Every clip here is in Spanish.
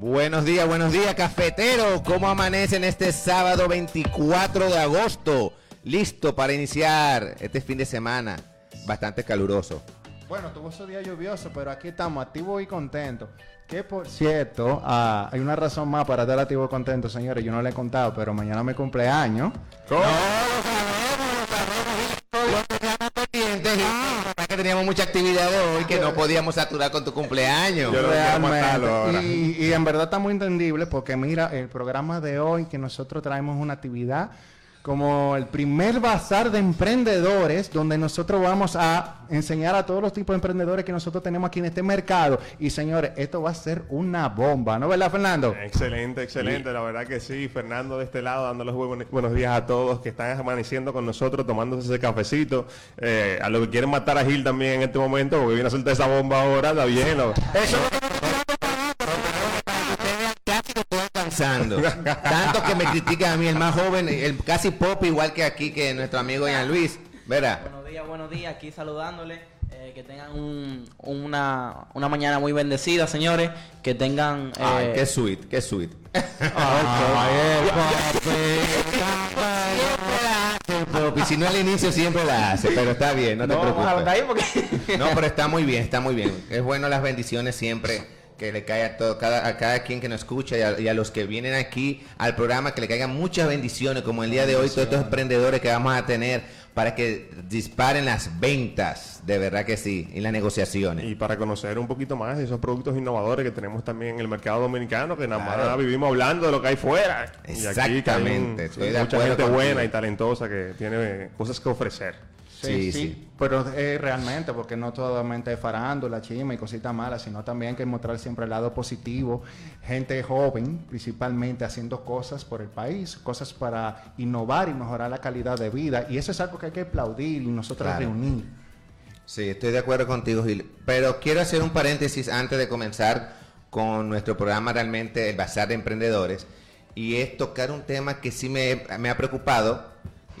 Buenos días, buenos días, cafetero. ¿Cómo amanecen este sábado 24 de agosto? Listo para iniciar este fin de semana. Bastante caluroso. Bueno, tuvo su día lluvioso, pero aquí estamos activos y contentos. Que por cierto, ah, hay una razón más para estar activo y contento, señores. Yo no le he contado, pero mañana me cumpleaños. ¿Cómo? Teníamos mucha actividad hoy que no podíamos saturar con tu cumpleaños. Y, y en verdad está muy entendible porque mira, el programa de hoy que nosotros traemos una actividad como el primer bazar de emprendedores donde nosotros vamos a enseñar a todos los tipos de emprendedores que nosotros tenemos aquí en este mercado. Y señores, esto va a ser una bomba, ¿no verdad, Fernando? Excelente, excelente, la verdad que sí. Fernando de este lado dándoles buenos días a todos que están amaneciendo con nosotros, tomándose ese cafecito. Eh, a los que quieren matar a Gil también en este momento, porque viene a soltar esa bomba ahora, está bien. Eso Tanto que me critican a mí, el más joven, el casi pop, igual que aquí, que nuestro amigo Ian Luis. ¿Verdad? Buenos días, buenos días. Aquí saludándole. Eh, que tengan una, una mañana muy bendecida, señores. Que tengan. Ay, eh, qué sweet, qué sweet. Y si no al inicio siempre la hace, pero está bien, no te preocupes. No, pero está muy bien, está muy bien. Es bueno las bendiciones siempre que le caiga a, todo, cada, a cada quien que nos escucha y a, los que vienen aquí al programa, que le caigan muchas bendiciones, como el día de hoy, todos estos emprendedores que vamos a tener para que disparen las ventas, de verdad que sí, y las negociaciones. Y para conocer un poquito más de esos productos innovadores que tenemos también en el mercado dominicano, que nada más vivimos hablando de lo que hay fuera. Exactamente. Y hay, mucha gente buena y talentosa que tiene cosas que ofrecer. Sí, sí, Pero realmente, porque no solamente es farándula, chima y cositas malas, sino también hay que mostrar siempre el lado positivo. Gente joven, principalmente, haciendo cosas por el país, cosas para innovar y mejorar la calidad de vida. Y eso es algo que hay que aplaudir y nosotros reunir. Sí, estoy de acuerdo contigo, Gil. Pero quiero hacer un paréntesis antes de comenzar con nuestro programa realmente, el Bazar de Emprendedores. Y es tocar un tema que sí me, me ha preocupado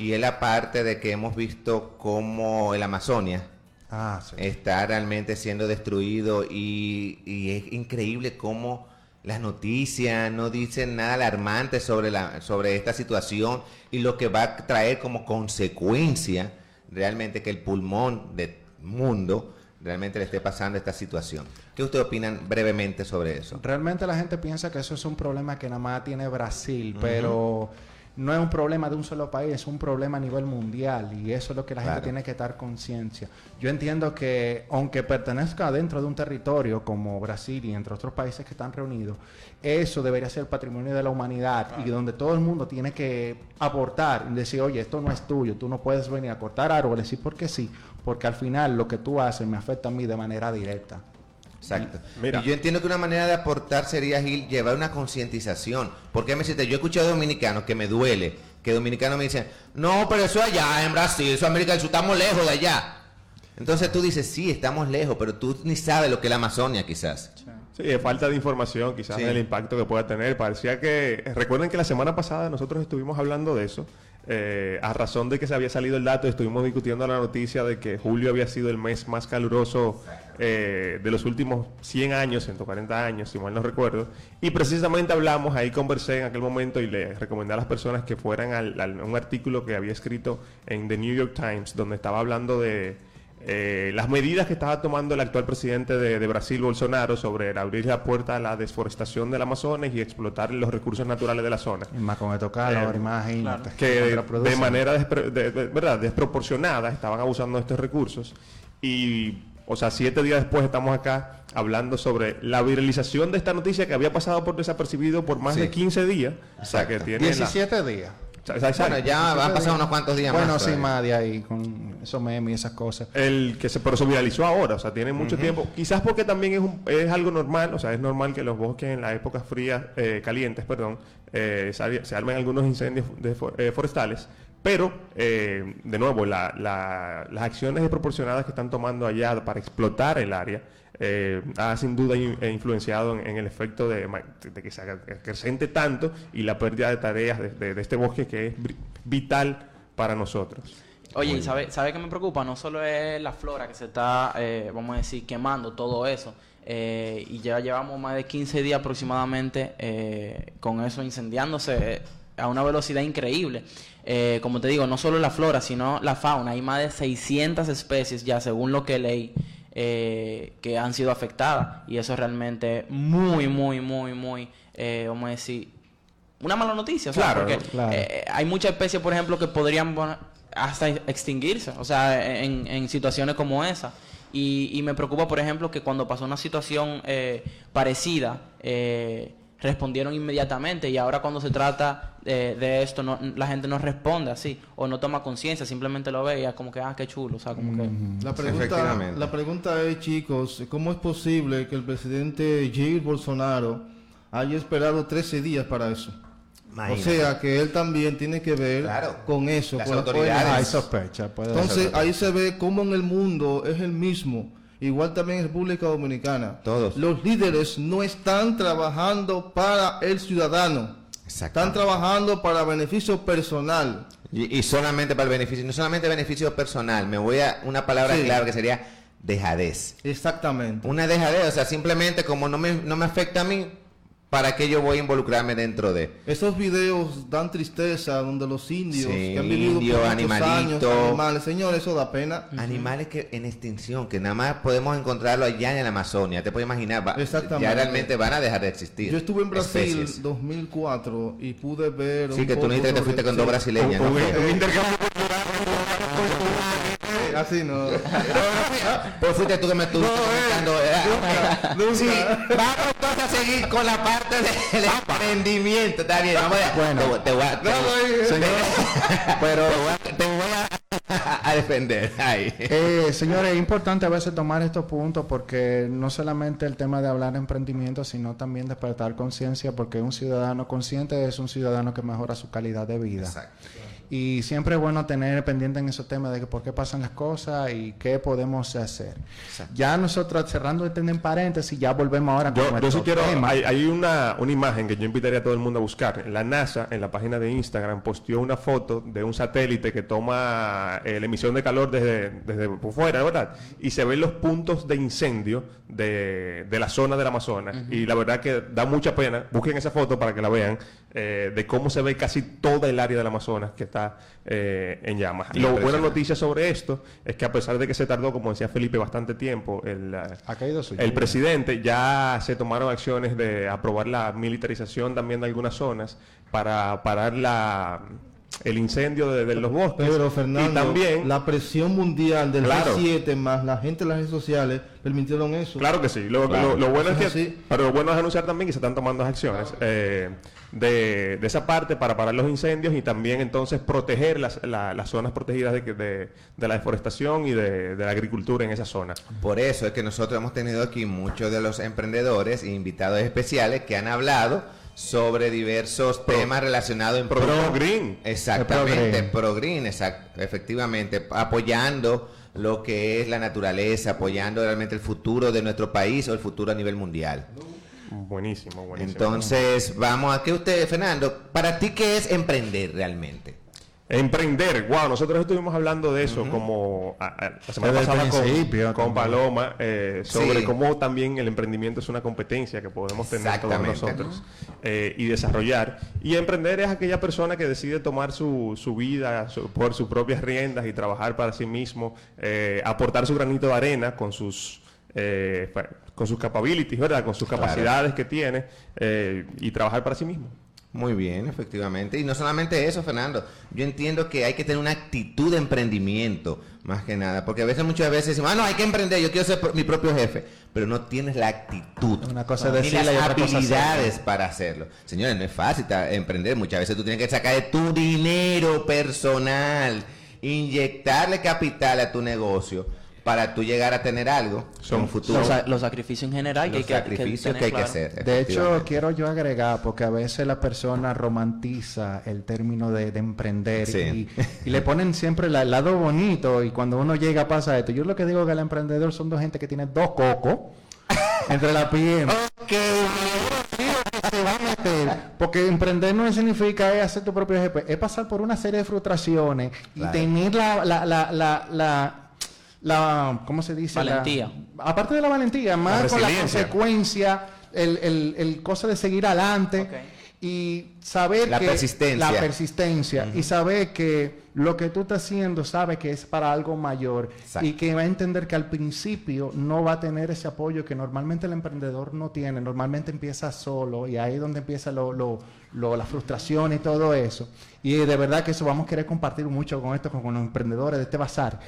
y es la parte de que hemos visto cómo el Amazonia ah, está realmente siendo destruido y, es increíble cómo las noticias no dicen nada alarmante sobre, la, sobre esta situación y lo que va a traer como consecuencia realmente que el pulmón del mundo realmente le esté pasando esta situación. ¿Qué ustedes opinan brevemente sobre eso? Realmente la gente piensa que eso es un problema que nada más tiene Brasil, pero no es un problema de un solo país, es un problema a nivel mundial y eso es lo que la gente tiene que estar conciencia. Yo entiendo que aunque pertenezca dentro de un territorio como Brasil y entre otros países que están reunidos, eso debería ser patrimonio de la humanidad y donde todo el mundo tiene que aportar y decir, oye, esto no es tuyo, tú no puedes venir a cortar árboles y porque sí, porque al final lo que tú haces me afecta a mí de manera directa. Exacto. Y yo entiendo que una manera de aportar sería, Gil, llevar una concientización. Porque me siento, yo he escuchado dominicanos que me duele, que dominicanos me dicen, no, pero eso allá en Brasil, eso América del Sur, estamos lejos de allá. Entonces tú dices, sí, estamos lejos, pero tú ni sabes lo que es la Amazonia quizás. Sí, falta de información quizás del impacto que pueda tener. Parecía que, recuerden que la semana pasada nosotros estuvimos hablando de eso eh, a razón de que se había salido el dato, estuvimos discutiendo la noticia de que julio había sido el mes más caluroso eh, de los últimos 100 años, 140 años, si mal no recuerdo. Y precisamente hablamos, ahí conversé en aquel momento y le recomendé a las personas que fueran a un artículo que había escrito en The New York Times, donde estaba hablando de eh, las medidas que estaba tomando el actual presidente de, Brasil, Bolsonaro, sobre abrir la puerta a la desforestación del Amazonas y explotar los recursos naturales de la zona. Y más con esto calor, eh, Que de, manera ¿verdad? desproporcionada estaban abusando de estos recursos. Y, o sea, siete días después estamos acá hablando sobre la viralización de esta noticia que había pasado por desapercibido por más de 15 días. O sea, que tiene 17 días. Bueno, ya va a pasar unos cuantos días bueno, más. Bueno, sí, más de ahí, con esos memes y esas cosas. El que se, pero se viralizó ahora, o sea, tiene mucho tiempo. Quizás porque también es, un, es algo normal, o sea, es normal que los bosques en las épocas frías, eh, calientes, perdón, eh, se, armen algunos incendios eh, forestales. Pero, de nuevo, la, las acciones desproporcionadas que están tomando allá para explotar el área eh, ha sin duda influenciado en, el efecto de, que se acrecente tanto y la pérdida de tareas de, este bosque que es vital para nosotros. Oye, ¿y sabe, sabe qué me preocupa? No solo es la flora que se está, eh, vamos a decir, quemando todo eso. eh, y ya llevamos más de 15 días aproximadamente eh, con eso incendiándose a una velocidad increíble. Eh, como te digo, no solo la flora, sino la fauna. Hay más de 600 especies ya, según lo que leí, eh, que han sido afectadas. Y eso es realmente muy, muy, muy, muy, eh, vamos a decir, una mala noticia. O sea, Claro, porque claro. eh, hay muchas especies, por ejemplo, que podrían bueno, hasta extinguirse, o sea, en, en situaciones como esa. Y, y me preocupa, por ejemplo, que cuando pasó una situación eh, parecida, eh, respondieron inmediatamente y ahora cuando se trata eh, de esto, no, la gente no responde así o no toma conciencia, simplemente lo ve y es como que, ah, qué chulo, o sea, como que... La pregunta, la pregunta es, chicos, ¿cómo es posible que el presidente Jair Bolsonaro haya esperado 13 días para eso? Imagínate. O sea, que él también tiene que ver Claro. con eso. Las con autoridades. Hay sospecha, puede Entonces, ahí se ve cómo en el mundo es el mismo. Igual también en República Dominicana. Todos. Los líderes no están trabajando para el ciudadano. Están trabajando para beneficio personal. Y, y solamente para el beneficio, no solamente beneficio personal, me voy a una palabra Sí. clave que sería dejadez. Exactamente. Una dejadez, o sea, simplemente como no me, no me afecta a mí, ¿para qué yo voy a involucrarme dentro de? Esos videos dan tristeza donde los indios Sí, que han vivido indio, por muchos años, animales, señores, eso da pena. Animales que en extinción, que nada más podemos encontrarlo allá en la Amazonia, te puedes imaginar, va- Exactamente. ya realmente van a dejar de existir. Yo estuve en Brasil especies. 2004 y pude ver Sí, un que tú no dijiste que te fuiste con sí. dos brasileñas, ¿no? Un, Fue- un intercambio Eh, Así no. Pues fuiste tú que me estuviste comentando. eh, nunca. Sí, vamos entonces a seguir con la parte del emprendimiento. Está bien, vamos a... Bueno. te, voy- te voy a... te No, voy- no, te- pero te voy a, te voy a- a defender. Ahí. Eh, señores, es importante a veces tomar estos puntos porque no solamente el tema de hablar de emprendimiento, sino también despertar conciencia, porque un ciudadano consciente es un ciudadano que mejora su calidad de vida. Exacto. Y siempre es bueno tener pendiente en esos temas de que por qué pasan las cosas y qué podemos hacer. Exacto. Ya nosotros cerrando este en paréntesis, ya volvemos ahora con Yo, sí quiero, hay, hay una, una imagen que yo invitaría a todo el mundo a buscar. La NASA, en la página de Instagram, posteó una foto de un satélite que toma eh, la emisión de calor desde, desde por fuera, ¿verdad? Y se ven los puntos de incendio de, de la zona del Amazonas. Y la verdad que da mucha pena, busquen esa foto para que la vean, eh, de cómo se ve casi toda el área del Amazonas que está eh, en llamas. Lo buena noticia sobre esto es que a pesar de que se tardó, como decía Felipe, bastante tiempo, el, eh, Ha caído su el presidente ya se tomaron acciones de aprobar la militarización también de algunas zonas para parar la el incendio de, de los bosques Pero Fernando, y también la presión mundial del Claro. G7 más la gente en las redes sociales permitieron eso. Claro que sí. Lo, Claro. lo- lo bueno es que, así. pero lo bueno es anunciar también que se están tomando acciones eh, de, de esa parte para parar los incendios y también entonces proteger las, la- las zonas protegidas de, de- de la deforestación y de, de la agricultura en esa zona. Por eso es que nosotros hemos tenido aquí muchos de los emprendedores e invitados especiales que han hablado sobre diversos temas relacionados en Pro Green. Exactamente, Pro pro green, exact- efectivamente, apoyando lo que es la naturaleza, apoyando realmente el futuro de nuestro país o el futuro a nivel mundial. Buenísimo, buenísimo. Entonces, vamos a que usted, Fernando, para ti qué es emprender realmente? Emprender, wow, nosotros estuvimos hablando de eso como a- a- la semana Desde pasada con. Paloma eh, sobre Sí. cómo también el emprendimiento es una competencia que podemos tener todos nosotros eh, y desarrollar. Y emprender es aquella persona que decide tomar su, su vida su- por sus propias riendas y trabajar para sí mismo, eh, aportar su granito de arena con sus eh, con sus capabilities, ¿verdad? Con sus Claro. capacidades que tiene eh, y trabajar para sí mismo. Muy bien, efectivamente. Y no solamente eso, Fernando. Yo entiendo que hay que tener una actitud de emprendimiento, más que nada. Porque a veces, muchas veces decimos, ah, no, hay que emprender, yo quiero ser pro- mi propio jefe. Pero no tienes la actitud. Una cosa las y otra cosa habilidades para hacerlo. Señores, no es fácil emprender. Muchas veces tú tienes que sacar de tu dinero personal, inyectarle capital a tu negocio para tú llegar a tener algo Son- un futuro. Los, sa- los sacrificios en general que hay Los que, que sacrificios tener que hay que claro. hacer. De hecho, quiero yo agregar, porque a veces la persona romantiza el término de, de emprender Sí. y, y le ponen siempre la- el lado bonito y cuando uno llega pasa esto. Yo lo que digo que el emprendedor son dos gente que tiene dos cocos entre la pierna. Ok, se va a meter. Porque emprender no significa es hacer tu propio jefe, es pasar por una serie de frustraciones y tener la, la, la, la, la, ¿cómo se dice? Valentía. aparte de la valentía, más con la consecuencia, el, el, el cosa de seguir adelante y saber la que persistencia. la persistencia y saber que lo que tú estás haciendo sabe que es para algo mayor y que va a entender que al principio no va a tener ese apoyo que normalmente el emprendedor no tiene, normalmente empieza solo y ahí es donde empieza lo, lo, la frustración y todo eso. Y de verdad que eso vamos a querer compartir mucho con esto, con, con los emprendedores de este bazar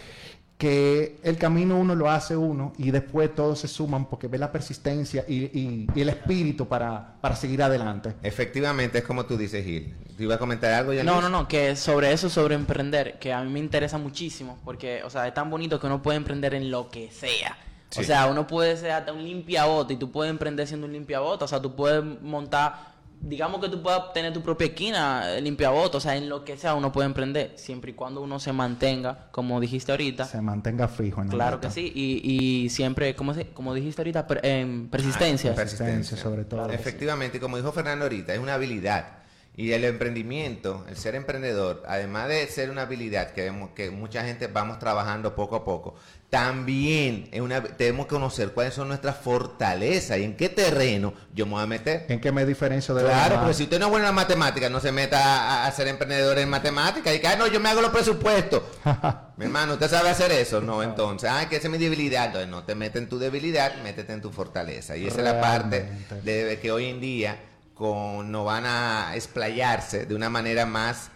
que el camino uno lo hace uno y después todos se suman porque ve la persistencia y, el espíritu para, seguir adelante. Efectivamente, es como tú dices, Gil. ¿Te iba a comentar algo? Ya no, no, no, que sobre eso, sobre emprender, que a mí me interesa muchísimo porque, o sea, es tan bonito que uno puede emprender en lo que sea. O sea, uno puede ser hasta un limpiabote y tú puedes emprender siendo un limpiabote. O sea, tú puedes montar digamos que tú puedas tener tu propia esquina, limpia voto, o sea, en lo que sea uno puede emprender, siempre y cuando uno se mantenga, como dijiste ahorita. Se mantenga fijo en Claro que sí, y, y siempre, como, como dijiste ahorita, en persistencia. persistencia, sobre todo. Efectivamente, como dijo Fernando ahorita, es una habilidad. Y el emprendimiento, el ser emprendedor, además de ser una habilidad que, vemos, que mucha gente vamos trabajando poco a poco, también es una, tenemos que conocer cuáles son nuestras fortalezas y en qué terreno yo me voy a meter. ¿En qué me diferencio de Claro, porque si usted no es bueno en matemáticas, no se meta a, ser emprendedor en matemáticas y que, ah, no, yo me hago los presupuestos. mi hermano, ¿usted sabe hacer eso? No, entonces, ah, que esa es mi debilidad. Entonces, no te metes en tu debilidad, métete en tu fortaleza. Y esa es la parte de que hoy en día no van a explayarse de una manera más,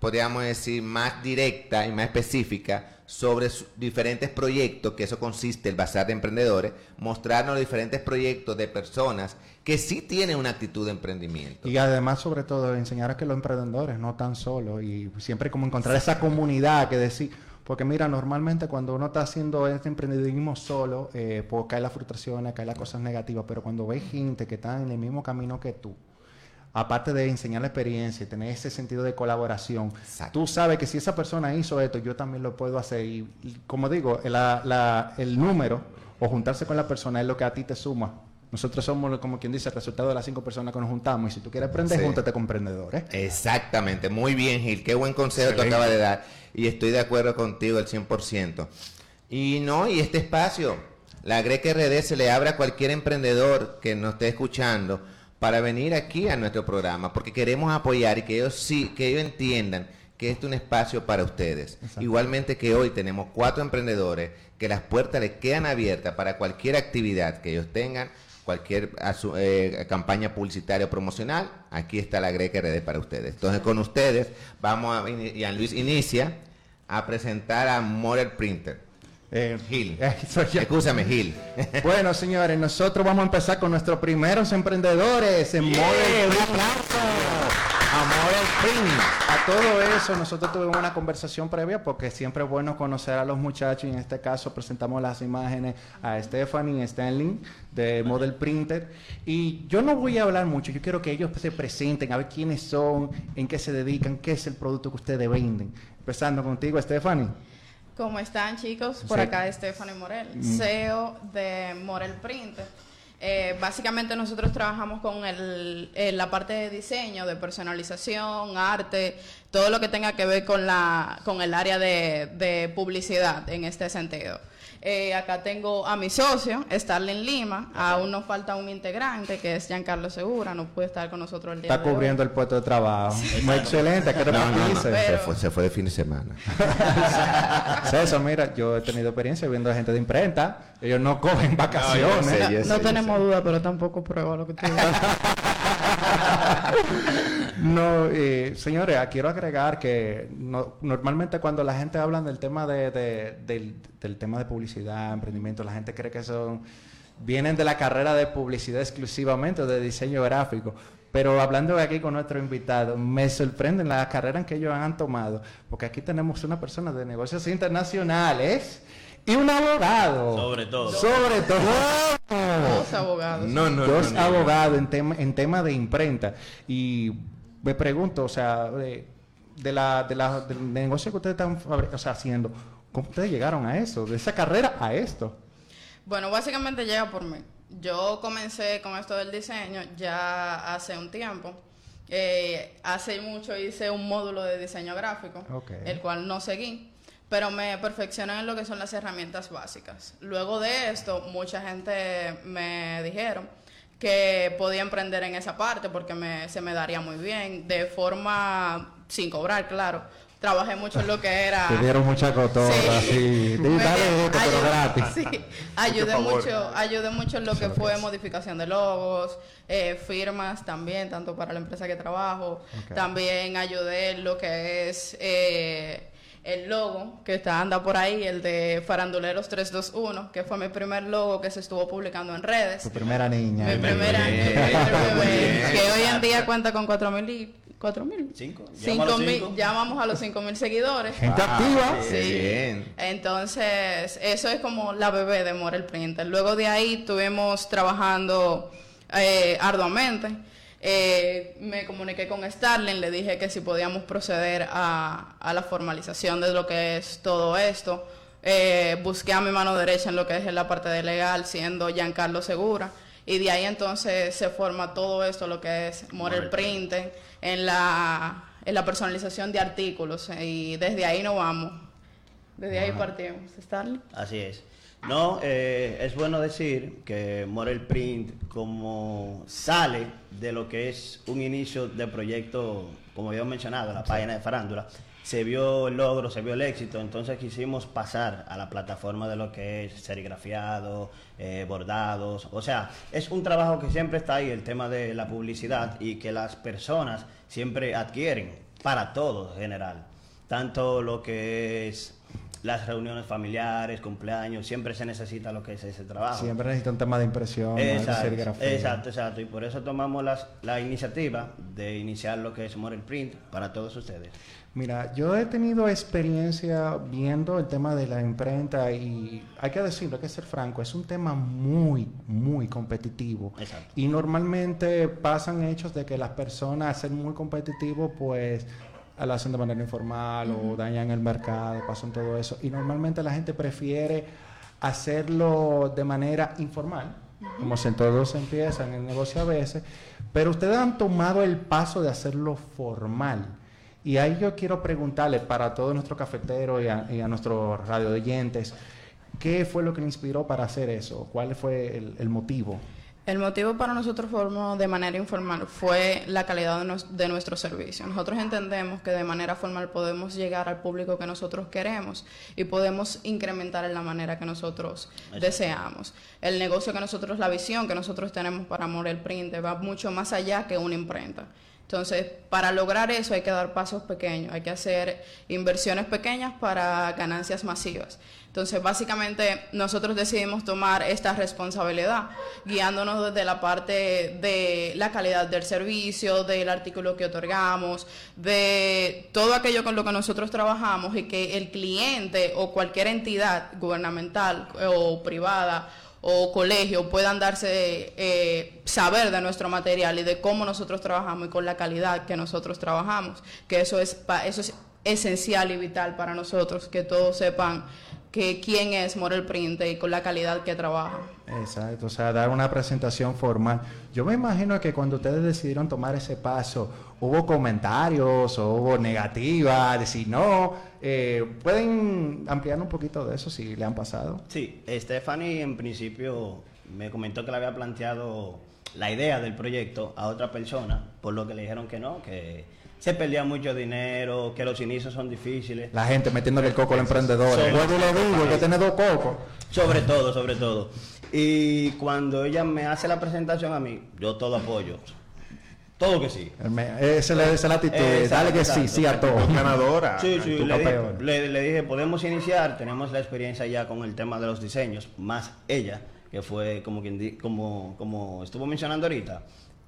podríamos decir, más directa y más específica sobre diferentes proyectos, que eso consiste el bazar de emprendedores, mostrarnos diferentes proyectos de personas que sí tienen una actitud de emprendimiento. Y además, sobre todo, enseñar a que los emprendedores no están solos y siempre como encontrar esa comunidad que decir, porque mira, normalmente cuando uno está haciendo este emprendimiento solo, eh, pues cae la frustración, cae las cosas negativas, pero cuando ves gente que está en el mismo camino que tú, aparte de enseñar la experiencia y tener ese sentido de colaboración, tú sabes que si esa persona hizo esto, yo también lo puedo hacer. Y, como digo, el número o juntarse con la persona es lo que a ti te suma. Nosotros somos, como quien dice, el resultado de las cinco personas que nos juntamos. Y si tú quieres aprender, júntate con emprendedores. Exactamente. Muy bien, Gil. Qué buen consejo te acaba de dar y estoy de acuerdo contigo al 100%. Y no, y este espacio, la Greca RD se le abre a cualquier emprendedor que nos esté escuchando para venir aquí a nuestro programa, porque queremos apoyar y que ellos sí, que ellos entiendan que este es un espacio para ustedes. Igualmente que hoy tenemos cuatro emprendedores que las puertas les quedan abiertas para cualquier actividad que ellos tengan, cualquier eh, campaña publicitaria o promocional, aquí está la Greca RD para ustedes. Entonces con ustedes vamos a, Ian Luis inicia a presentar a Model Printer. Eh, Gil. Escúchame, Gil. bueno, señores, nosotros vamos a empezar con nuestros primeros emprendedores en Model. ¡Un A todo eso, nosotros tuvimos una conversación previa porque siempre es bueno conocer a los muchachos y en este caso presentamos las imágenes a Stephanie y Stanley de Model Printer. Y yo no voy a hablar mucho, yo quiero que ellos se presenten, a ver quiénes son, en qué se dedican, qué es el producto que ustedes venden. Empezando contigo, Stephanie. ¿Cómo están chicos? Por acá Stephanie Morel, mm. CEO de Morel Printer. Eh, básicamente nosotros trabajamos con el, la parte de diseño, de personalización, arte, todo lo que tenga que ver con, la, con el área de, de publicidad en este sentido. Eh, acá tengo a mi socio, Starling Lima. Aún nos falta un integrante que es Giancarlo Segura. No puede estar con nosotros el día Está cubriendo el puesto de trabajo. Muy excelente. ¿Qué se, fue, de fin de semana. Eso, mira, yo he tenido experiencia viendo a gente de imprenta. Ellos no cogen vacaciones. No, tenemos duda, pero tampoco prueba lo que tú No, eh, señores, quiero agregar que normalmente cuando la gente habla del tema de, del, tema de publicidad, emprendimiento, la gente cree que son vienen de la carrera de publicidad exclusivamente o de diseño gráfico. Pero hablando aquí con nuestro invitado, me sorprenden las carreras que ellos han tomado, porque aquí tenemos una persona de negocios internacionales y un abogado. Sobre todo. Sobre todo. Dos abogados. No, no, Dos abogados en tema, en tema de imprenta. Y me pregunto, o sea, de, la, de la, del negocio que ustedes están haciendo, ¿cómo ustedes llegaron a eso? De esa carrera a esto. Bueno, básicamente llega por mí. Yo comencé con esto del diseño ya hace un tiempo. Eh, hace mucho hice un módulo de diseño gráfico, el cual no seguí, pero me perfeccioné en lo que son las herramientas básicas. Luego de esto, mucha gente me dijeron que podía emprender en esa parte porque me, se me daría muy bien, de forma sin cobrar, claro trabajé mucho en lo que era. Te dieron mucha cotorra, sí. Dale esto, pero gratis. Sí. Ayudé mucho, ayudé mucho en lo que fue modificación de logos, eh, firmas también, tanto para la empresa que trabajo. También ayudé en lo que es eh, el logo que está anda por ahí, el de Faranduleros 321, que fue mi primer logo que se estuvo publicando en redes. Tu primera niña. Mi primera niña, que hoy en día cuenta con 4000 y ¿Cuatro mil? Cinco. Cinco mil. Ya vamos a los cinco mil seguidores. Gente activa. Sí. Entonces, eso es como la bebé de Morel Printer. Luego de ahí estuvimos trabajando eh, arduamente. Eh, me comuniqué con Starling, le dije que si podíamos proceder a, a la formalización de lo que es todo esto. Eh, busqué a mi mano derecha en lo que es la parte de legal, siendo Giancarlo Segura. Y de ahí entonces se forma todo esto, lo que es Morel Printer en la, en la personalización de artículos y desde ahí no vamos. Desde ahí partimos. ¿Starling? Así es. No, eh, es bueno decir que Morel Print, como sale de lo que es un inicio de proyecto, como había mencionado, la página de Farándula, se vio el logro, se vio el éxito, entonces quisimos pasar a la plataforma de lo que es serigrafiado, eh, bordados, o sea, es un trabajo que siempre está ahí, el tema de la publicidad y que las personas siempre adquieren para todo en general, tanto lo que es las reuniones familiares, cumpleaños, siempre se necesita lo que es ese trabajo. Siempre necesita un tema de impresión, exacto, de. Exacto, exacto. Y por eso tomamos las, la iniciativa de iniciar lo que es Morel Print para todos ustedes. Mira, yo he tenido experiencia viendo el tema de la imprenta y hay que decirlo, hay que ser franco, es un tema muy, muy competitivo. Exacto. Y normalmente pasan hechos de que las personas, al ser muy competitivos, pues lo hacen de manera informal o dañan el mercado, pasan todo eso. Y normalmente la gente prefiere hacerlo de manera informal, como se todos empiezan el negocio a veces, pero ustedes han tomado el paso de hacerlo formal. Y ahí yo quiero preguntarle para todos nuestros cafeteros y a, y a nuestros radioyentes, ¿qué fue lo que le inspiró para hacer eso? ¿Cuál fue el, motivo? El motivo para nosotros formar de manera informal fue la calidad de, nuestro servicio. Nosotros entendemos que de manera formal podemos llegar al público que nosotros queremos y podemos incrementar en la manera que nosotros deseamos. El negocio que nosotros, la visión que nosotros tenemos para Morel Print va mucho más allá que una imprenta. Entonces, para lograr eso hay que dar pasos pequeños, hay que hacer inversiones pequeñas para ganancias masivas. Entonces, básicamente, nosotros decidimos tomar esta responsabilidad, guiándonos desde la parte de la calidad del servicio, del artículo que otorgamos, de todo aquello con lo que nosotros trabajamos y que el cliente o cualquier entidad gubernamental o privada o colegio puedan darse eh, saber de nuestro material y de cómo nosotros trabajamos y con la calidad que nosotros trabajamos, que eso es eso es esencial y vital para nosotros, que todos sepan que quién es Morel Printe y con la calidad que trabaja. Exacto, o sea, dar una presentación formal. Yo me imagino que cuando ustedes decidieron tomar ese paso, hubo comentarios o hubo negativas, decir no. Eh, ¿Pueden ampliar un poquito de eso si le han pasado? Sí, Stephanie en principio me comentó que le había planteado la idea del proyecto a otra persona, por lo que le dijeron que no, que se perdía mucho dinero, que los inicios son difíciles. La gente metiéndole el coco al emprendedor. lo que tiene dos cocos. Sobre todo, sobre todo. Y cuando ella me hace la presentación a mí, yo todo apoyo. Todo que sí. Esa es la actitud. Dale que sí, sí a todo. Ganadora. Sí, sí. Le dije, le, dije, podemos iniciar. Tenemos la experiencia ya con el tema de los diseños, más ella, que fue como quien como, como estuvo mencionando ahorita.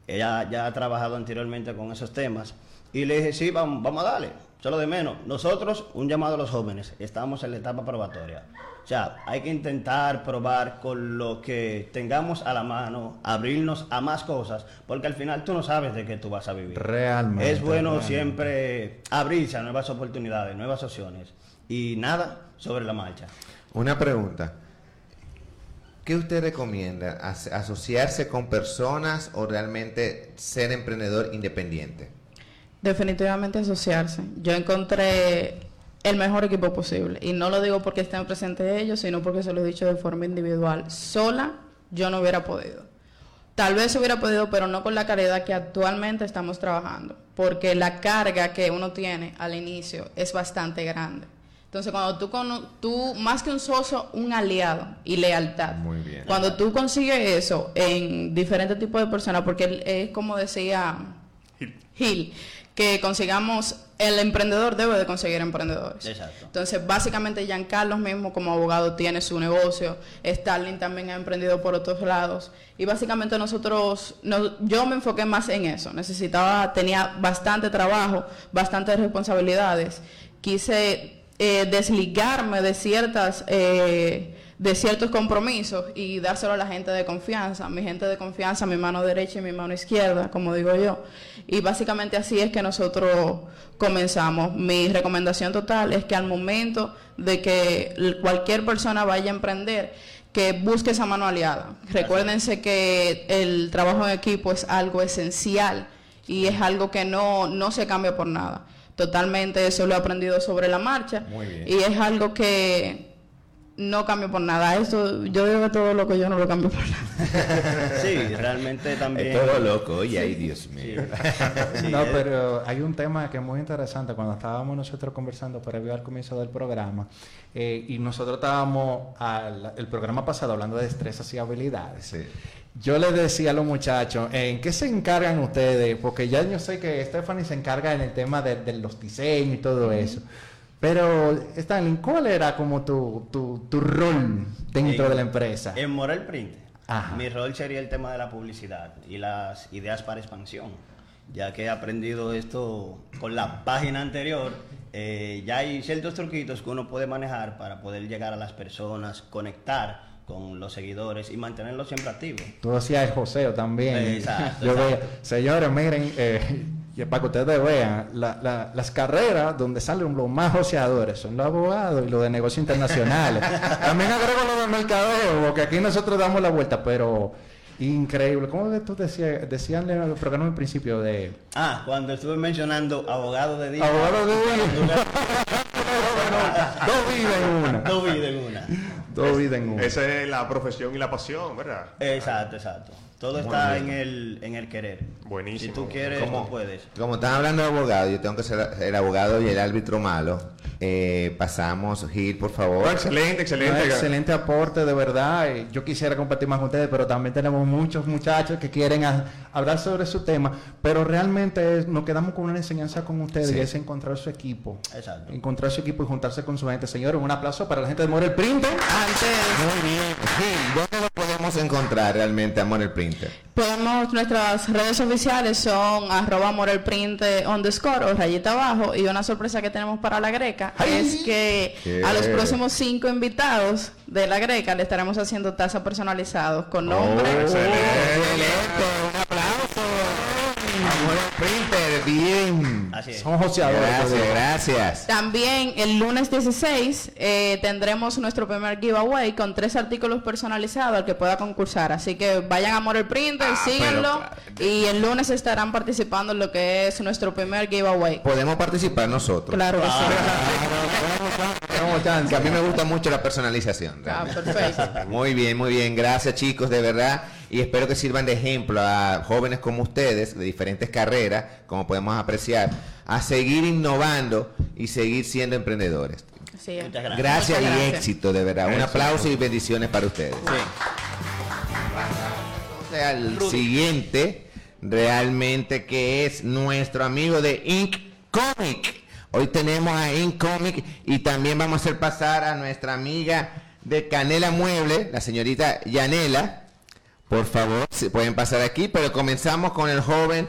Ella ya ha trabajado anteriormente con esos temas. Y le dije, sí, vamos, vamos a darle. Solo de menos. Nosotros, un llamado a los jóvenes. Estamos en la etapa probatoria. O sea, hay que intentar probar con lo que tengamos a la mano, abrirnos a más cosas, porque al final tú no sabes de qué tú vas a vivir. Realmente. Es bueno siempre abrirse a nuevas oportunidades, nuevas opciones. Y nada sobre la marcha. Una pregunta. ¿qué usted recomienda? ¿Asociarse con personas o realmente ser emprendedor independiente? Definitivamente asociarse. Yo encontré el mejor equipo posible. Y no lo digo porque estén presentes ellos, sino porque se lo he dicho de forma individual. Sola yo no hubiera podido. Tal vez hubiera podido, pero no con la calidad que actualmente estamos trabajando. Porque la carga que uno tiene al inicio es bastante grande. Entonces, cuando tú, con, tú más que un socio, un aliado y lealtad. Muy bien. Cuando tú consigues eso en diferentes tipos de personas, porque es como decía Gil que consigamos, el emprendedor debe de conseguir emprendedores. Exacto. Entonces, básicamente, Giancarlo mismo como abogado tiene su negocio, Starling también ha emprendido por otros lados, y básicamente nosotros, yo me enfoqué más en eso, necesitaba, tenía bastante trabajo, bastantes responsabilidades, quise eh, desligarme de ciertas... Eh, de ciertos compromisos y dárselo a la gente de confianza, mi gente de confianza, mi mano derecha y mi mano izquierda, como digo yo. Y básicamente así es que nosotros comenzamos. Mi recomendación total es que al momento de que cualquier persona vaya a emprender, que busque esa mano aliada. Recuérdense que el trabajo en equipo es algo esencial y es algo que no, no se cambia por nada. Totalmente eso lo he aprendido sobre la marcha. Y es algo que, no cambio por nada. Eso, yo digo que todo loco yo no lo cambio por nada. Sí, realmente también. Es todo loco, oye, ay Dios mío. no, pero hay un tema que es muy interesante. Cuando estábamos nosotros conversando previo al comienzo del programa, eh, y nosotros estábamos al el programa pasado hablando de destrezas y habilidades. Yo les decía a los muchachos, ¿en qué se encargan ustedes? Porque ya yo sé que Stephanie se encarga en el tema de, los diseños y todo eso. Pero, Stanley, ¿cuál era como tu, tu, rol dentro de la empresa? En Moral Print, mi rol sería el tema de la publicidad y las ideas para expansión. Ya que he aprendido esto con la página anterior, eh, ya hay ciertos truquitos que uno puede manejar para poder llegar a las personas, conectar con los seguidores y mantenerlos siempre activos. Tú hacías el joseo también. Exacto. Yo señores, miren, eh, y para que ustedes vean, las carreras donde salen los más joseadores son los abogados y los de negocios internacionales. También agrego los de mercadeo, porque aquí nosotros damos la vuelta, pero increíble. ¿Cómo tú decías, decían en el programa al principio de... Ah, cuando estuve mencionando abogado de día. Abogado de día. Dos vidas en una. Dos vidas en una. Dos vidas en una. Esa es la profesión y la pasión, ¿verdad? Exacto, exacto. Todo está en el, en el querer. Buenísimo. Si tú quieres, tú puedes. Como están hablando de abogado, yo tengo que ser el abogado y el árbitro malo. Eh, pasamos, Gil, por favor. excelente, excelente. excelente aporte, de verdad. Eh, yo quisiera compartir más con ustedes, pero también tenemos muchos muchachos que quieren hablar sobre su tema. Pero realmente nos quedamos con una enseñanza con ustedes y es encontrar su equipo. Exacto. Encontrar su equipo y juntarse con su gente. Señores, un aplauso para la gente de Morel Printer. Antes. Muy bien. Gil, ¿dónde lo podemos encontrar realmente a Morel Printer? Podemos, nuestras redes oficiales son arroba morelprint underscore o rayita abajo y una sorpresa que tenemos para la greca es que a los próximos cinco invitados de la greca le estaremos haciendo tazas personalizados con nombre. Oh, excelente, un aplauso. Amor Printer, bien. Así es. Somos joseadores. Gracias, gracias. También el lunes 16 eh, tendremos nuestro primer giveaway con tres artículos personalizados al que pueda concursar. Así que vayan a Amor Printer, ah, síganlo. Y el lunes estarán participando en lo que es nuestro primer giveaway. Podemos participar nosotros. Claro que sí. a mí me gusta mucho la personalización. Ah, perfecto. Muy bien, muy bien. Gracias chicos, de verdad y espero que sirvan de ejemplo a jóvenes como ustedes de diferentes carreras, como podemos apreciar, a seguir innovando y seguir siendo emprendedores. gracias. y éxito, de verdad. Un aplauso y bendiciones para ustedes. Al siguiente, realmente que es nuestro amigo de Ink Comic. Hoy tenemos a Ink Comic y también vamos a hacer pasar a nuestra amiga de Canela Mueble, la señorita Yanela por favor, se pueden pasar aquí, pero comenzamos con el joven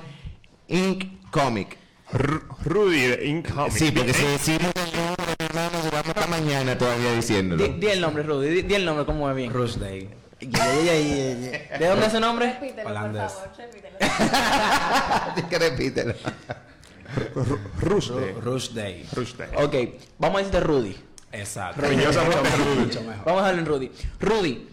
Ink Comic. Rudy de Ink Comic. Sí, porque si decimos el nombre, hermano, vamos hasta mañana todavía diciéndolo. Di, el nombre, Rudy, di, el nombre, ¿cómo es bien? Rusday. ¿De dónde es su nombre? Repítelo, Holandés. por favor, que repítelo. Rusday. Rusday. Rusday. Ok, vamos a decirte Rudy. Exacto. Rudy. Vamos a darle en Rudy. Rudy,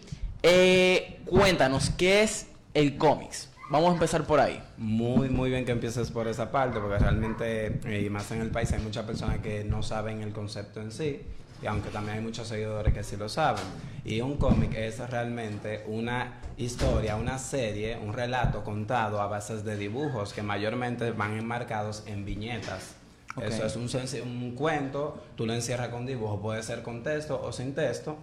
Eh, cuéntanos, ¿qué es el cómics? Vamos a empezar por ahí. Muy, muy bien que empieces por esa parte, porque realmente, eh, y más en el país, hay muchas personas que no saben el concepto en sí, y aunque también hay muchos seguidores que sí lo saben. Y un cómic es realmente una historia, una serie, un relato contado a bases de dibujos que mayormente van enmarcados en viñetas. Eso es un, un cuento, tú lo encierras con dibujo, puede ser con texto o sin texto,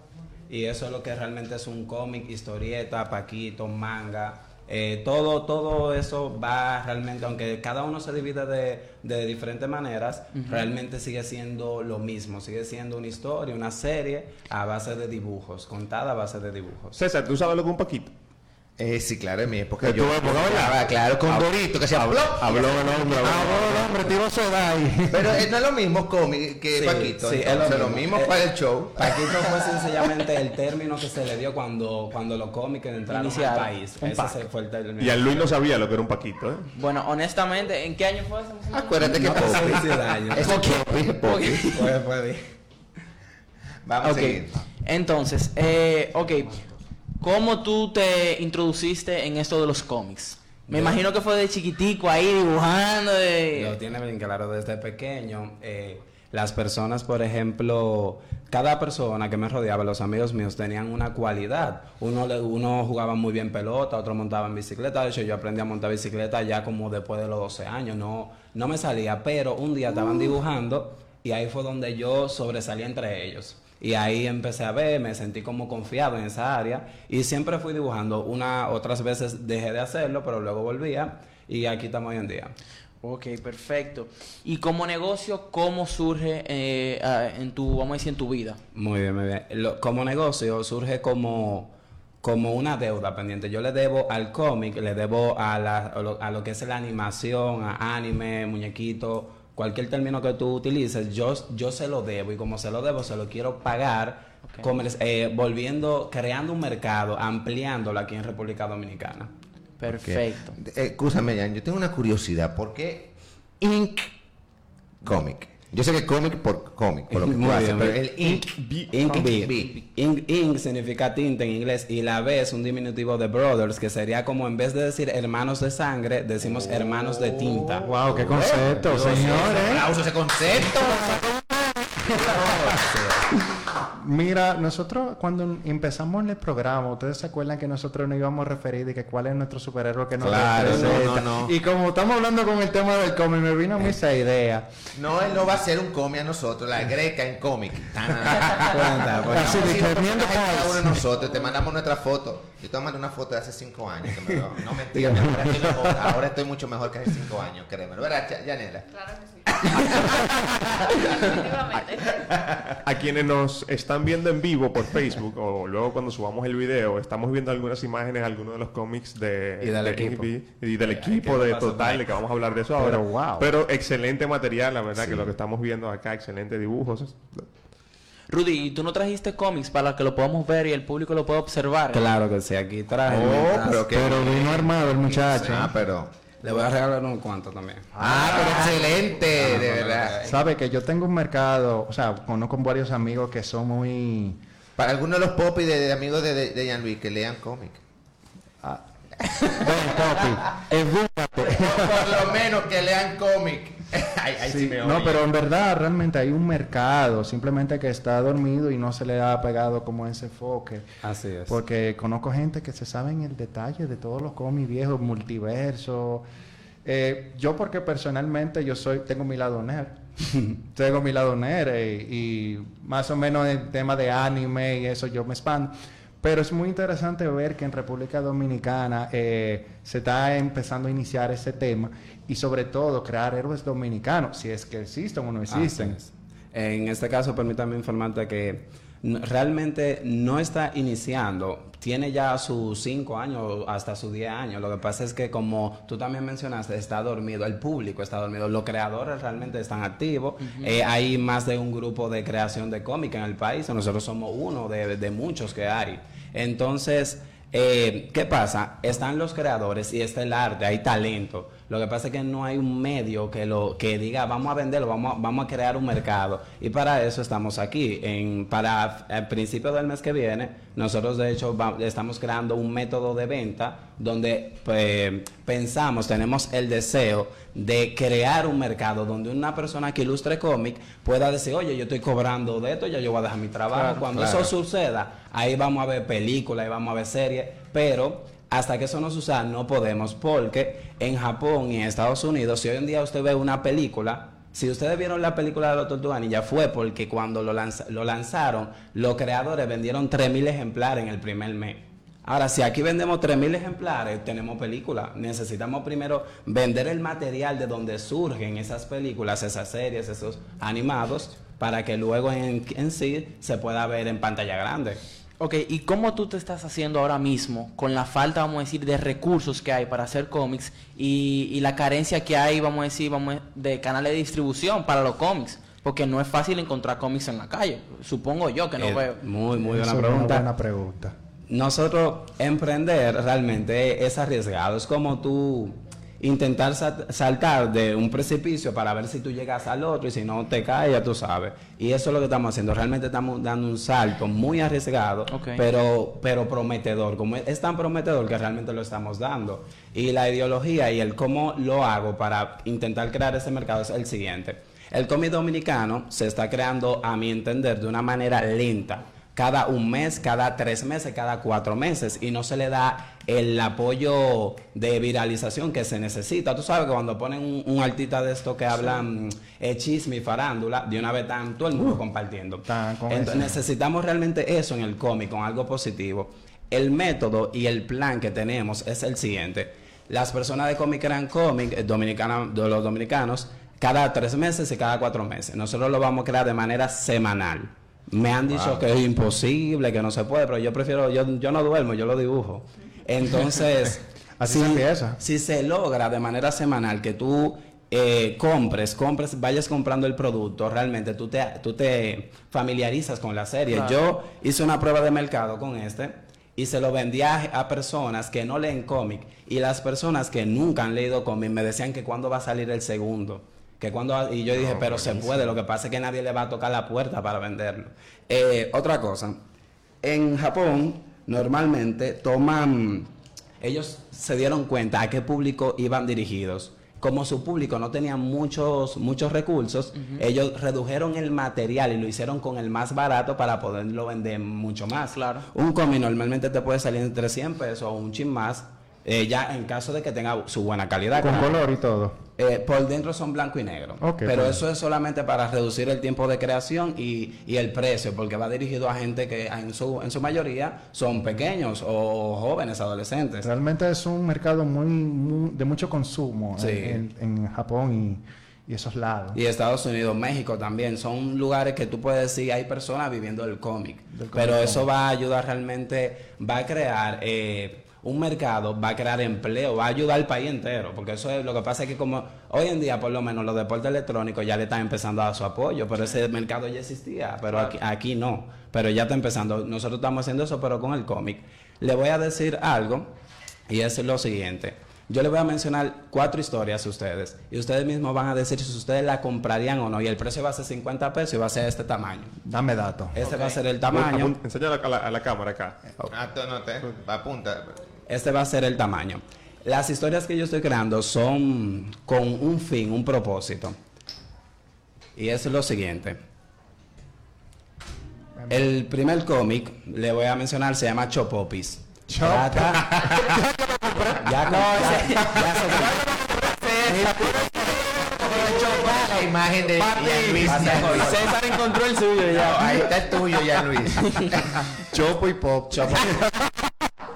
y eso es lo que realmente es un cómic, historieta, paquito, manga eh, todo, todo eso va realmente, aunque cada uno se divide de, de diferentes maneras, realmente sigue siendo lo mismo, sigue siendo una historia, una serie a base de dibujos, contada a base de dibujos. César, ¿tú sabes lo que un Paquito? Eh, sí, claro, en mi época yo hablaba, claro, con Dorito, que se habló. Habló el hombre, habló el hombre, tiro ahí. Pero eh, no es lo mismo cómic que Paquito. Sí, es lo mismo, para el show. Paquito fue sencillamente el término que se le dio cuando, cuando los cómics entraron al país. Ese fue el término. Y a Luis no sabía lo que era un Paquito, ¿eh? Bueno, honestamente, ¿en qué año fue eso? Acuérdate que pasó 10 años. Eso que Puede, puede. Vamos a seguir. Entonces, eh, ok. ¿Cómo tú te introduciste en esto de los cómics? Me imagino que fue de chiquitico ahí dibujando. Lo tiene bien claro desde pequeño. Eh, las personas, por ejemplo, cada persona que me rodeaba, los amigos míos, tenían una cualidad. Uno, uno jugaba muy bien pelota, otro montaba en bicicleta. De hecho, yo aprendí a montar bicicleta ya como después de los 12 años. No, no me salía, pero un día estaban dibujando y ahí fue donde yo sobresalí entre ellos. Y ahí empecé a ver, me sentí como confiado en esa área y siempre fui dibujando. Una, otras veces dejé de hacerlo, pero luego volvía y aquí estamos hoy en día. Ok, perfecto. ¿Y como negocio, cómo surge eh, en tu, vamos a decir, en tu vida? Muy bien, muy bien. como negocio surge como, como una deuda pendiente. Yo le debo al cómic, le debo a, la, a, lo, que es la animación, a anime, muñequito cualquier término que tú utilices, yo, yo se lo debo y como se lo debo, se lo quiero pagar, eh, volviendo, creando un mercado, ampliándolo aquí en República Dominicana. Perfecto. Eh, escúchame, Jan, yo tengo una curiosidad. ¿Por qué Ink Comic? Yo sé que cómic por cómic, por lo que tú haces, pero el ink, ink, B. Ink, ink significa tinta en inglés y la B es un diminutivo de brothers, que sería como en vez de decir hermanos de sangre, decimos hermanos de tinta. Wow, qué concepto, señores. Aplauso ese concepto. Mira, nosotros cuando empezamos el programa, ustedes se acuerdan que nosotros nos íbamos a referir de que cuál es nuestro superhéroe que nos claro, no, no, Y como estamos hablando con el tema del cómic, me vino a mí esa idea. No, él no va a ser un cómic a nosotros, la greca en cómic. Así cada uno de nosotros, te mandamos nuestra foto. Yo te mandé una foto de hace cinco años. Que me lo, no mentira, ahora estoy, mejor, ahora estoy mucho mejor que hace cinco años, créeme. ¿Verdad, Yanela? Claro que sí. A quienes nos están viendo en vivo por Facebook o luego cuando subamos el video, estamos viendo algunas imágenes, algunos de los cómics de, y del equipo, y del equipo de Total, de que vamos a hablar de eso ahora. Pero, wow. Pero excelente material, la verdad, que lo que estamos viendo acá, excelente dibujos. Rudy, ¿tú no trajiste cómics para que lo podamos ver y el público lo pueda observar? Claro que sí, aquí traje. Oh, pero, pero vino armado el muchacho. Ah, pero le voy a regalar unos cuantos también. Ah, pero excelente, de verdad. Sabe que yo tengo un mercado, o sea, conozco varios amigos que son muy... Para algunos de los popis de, amigos de, de, Jean Luis que lean cómic. Ah. Ven, popi, Por lo menos que lean cómic. no, pero en verdad realmente hay un mercado, simplemente que está dormido y no se le ha pegado como ese enfoque. Así es. Porque conozco gente que se sabe en el detalle de todos los cómics viejos, multiverso. Eh, yo porque personalmente yo soy, tengo mi lado nerd. tengo mi lado nerd eh, y más o menos el tema de anime y eso yo me expando. Pero es muy interesante ver que en República Dominicana eh, se está empezando a iniciar ese tema y sobre todo crear héroes dominicanos, si es que existen o no existen. En este caso, permítame informarte que realmente no está iniciando, tiene ya sus 5 años, hasta sus 10 años. Lo que pasa es que, como tú también mencionaste, está dormido, el público está dormido, los creadores realmente están activos. Eh, hay más de un grupo de creación de cómic en el país, nosotros somos uno de, de muchos que hay. Entonces, eh, ¿qué pasa? Están los creadores y está el arte, hay talento. Lo que pasa es que no hay un medio que lo que diga vamos a venderlo, vamos a, vamos a crear un mercado. Y para eso estamos aquí. En, para el principio del mes que viene, nosotros de hecho estamos creando un método de venta donde pues, pensamos, tenemos el deseo de crear un mercado donde una persona que ilustre cómic pueda decir, oye, yo estoy cobrando de esto, ya yo voy a dejar mi trabajo. Cuando eso suceda, ahí vamos a ver películas, ahí vamos a ver series, pero hasta que eso no suceda no podemos porque en Japón y en Estados Unidos, si hoy en día usted ve una película, si ustedes vieron la película de los Tortugas ya fue porque cuando lo, lanzaron, los creadores vendieron 3.000 ejemplares en el primer mes. Ahora, si aquí vendemos 3.000 ejemplares, tenemos película. Necesitamos primero vender el material de donde surgen esas películas, esas series, esos animados, para que luego en, en sí se pueda ver en pantalla grande. Ok, ¿y cómo tú te estás haciendo ahora mismo con la falta, vamos a decir, de recursos que hay para hacer cómics y, la carencia que hay, vamos a decir, vamos de canales de distribución para los cómics? Porque no es fácil encontrar cómics en la calle, supongo yo que no eh, veo. Muy, muy buena pregunta. buena pregunta. Nosotros emprender realmente es arriesgado, es como tú intentar saltar de un precipicio para ver si tú llegas al otro y si no te caes, ya tú sabes. Y eso es lo que estamos haciendo. Realmente estamos dando un salto muy arriesgado, pero, pero prometedor. Como es tan prometedor que realmente lo estamos dando. Y la ideología y el cómo lo hago para intentar crear ese mercado es el siguiente. El cómic dominicano se está creando, a mi entender, de una manera lenta cada un mes, cada tres meses, cada cuatro meses y no se le da el apoyo de viralización que se necesita. Tú sabes que cuando ponen un, artista de esto que hablan eh, chisme y farándula, de una vez están todo el mundo uh, compartiendo. Entonces necesitamos realmente eso en el cómic, con algo positivo. El método y el plan que tenemos es el siguiente. Las personas de Comic Gran Comic, eh, de los dominicanos, cada tres meses y cada cuatro meses. Nosotros lo vamos a crear de manera semanal. Me han dicho que es imposible, que no se puede, pero yo prefiero, yo, yo no duermo, yo lo dibujo. Entonces, así empieza. Si se logra de manera semanal que tú eh, compres, compres, vayas comprando el producto, realmente tú te, tú te familiarizas con la serie. Yo hice una prueba de mercado con este y se lo vendía a personas que no leen cómic y las personas que nunca han leído cómic me decían que cuándo va a salir el segundo que cuando y yo dije, pero se puede, lo que pasa es que nadie le va a tocar la puerta para venderlo. Eh, otra cosa, en Japón normalmente toman, ellos se dieron cuenta a qué público iban dirigidos. Como su público no tenía muchos, muchos recursos, ellos redujeron el material y lo hicieron con el más barato para poderlo vender mucho más. Claro. Un cómic normalmente te puede salir entre 100 pesos o un chin más, eh, ya en caso de que tenga su buena calidad. Con color y todo. Eh, por dentro son blanco y negro. pero eso es solamente para reducir el tiempo de creación y, el precio, porque va dirigido a gente que en su, en su mayoría son pequeños o jóvenes, adolescentes. Realmente es un mercado muy, de mucho consumo en, Japón y, esos lados. Y Estados Unidos, México también, son lugares que tú puedes decir, hay personas viviendo del cómic. Pero eso va a ayudar realmente, va a crear... Eh, un mercado va a crear empleo, va a ayudar al país entero, porque eso es lo que pasa es que como hoy en día por lo menos los deportes electrónicos ya le están empezando a dar su apoyo, pero ese mercado ya existía, pero aquí, aquí no, pero ya está empezando, nosotros estamos haciendo eso pero con el cómic. Le voy a decir algo y es lo siguiente. Yo les voy a mencionar cuatro historias a ustedes y ustedes mismos van a decir si ustedes la comprarían o no. Y el precio va a ser 50 pesos y va a ser este tamaño. Dame datos. Este va a ser el tamaño. Enseña a la, cámara acá. Ah, no, te, apunta. Este va a ser el tamaño. Las historias que yo estoy creando son con un fin, un propósito. Y es lo siguiente. El primer cómic, le voy a mencionar, se llama Chopopis. Trata... ya, no, la imagen de Luis. César encontró el suyo ya. ahí está el tuyo ya, Luis. Chopo y pop. Chopo.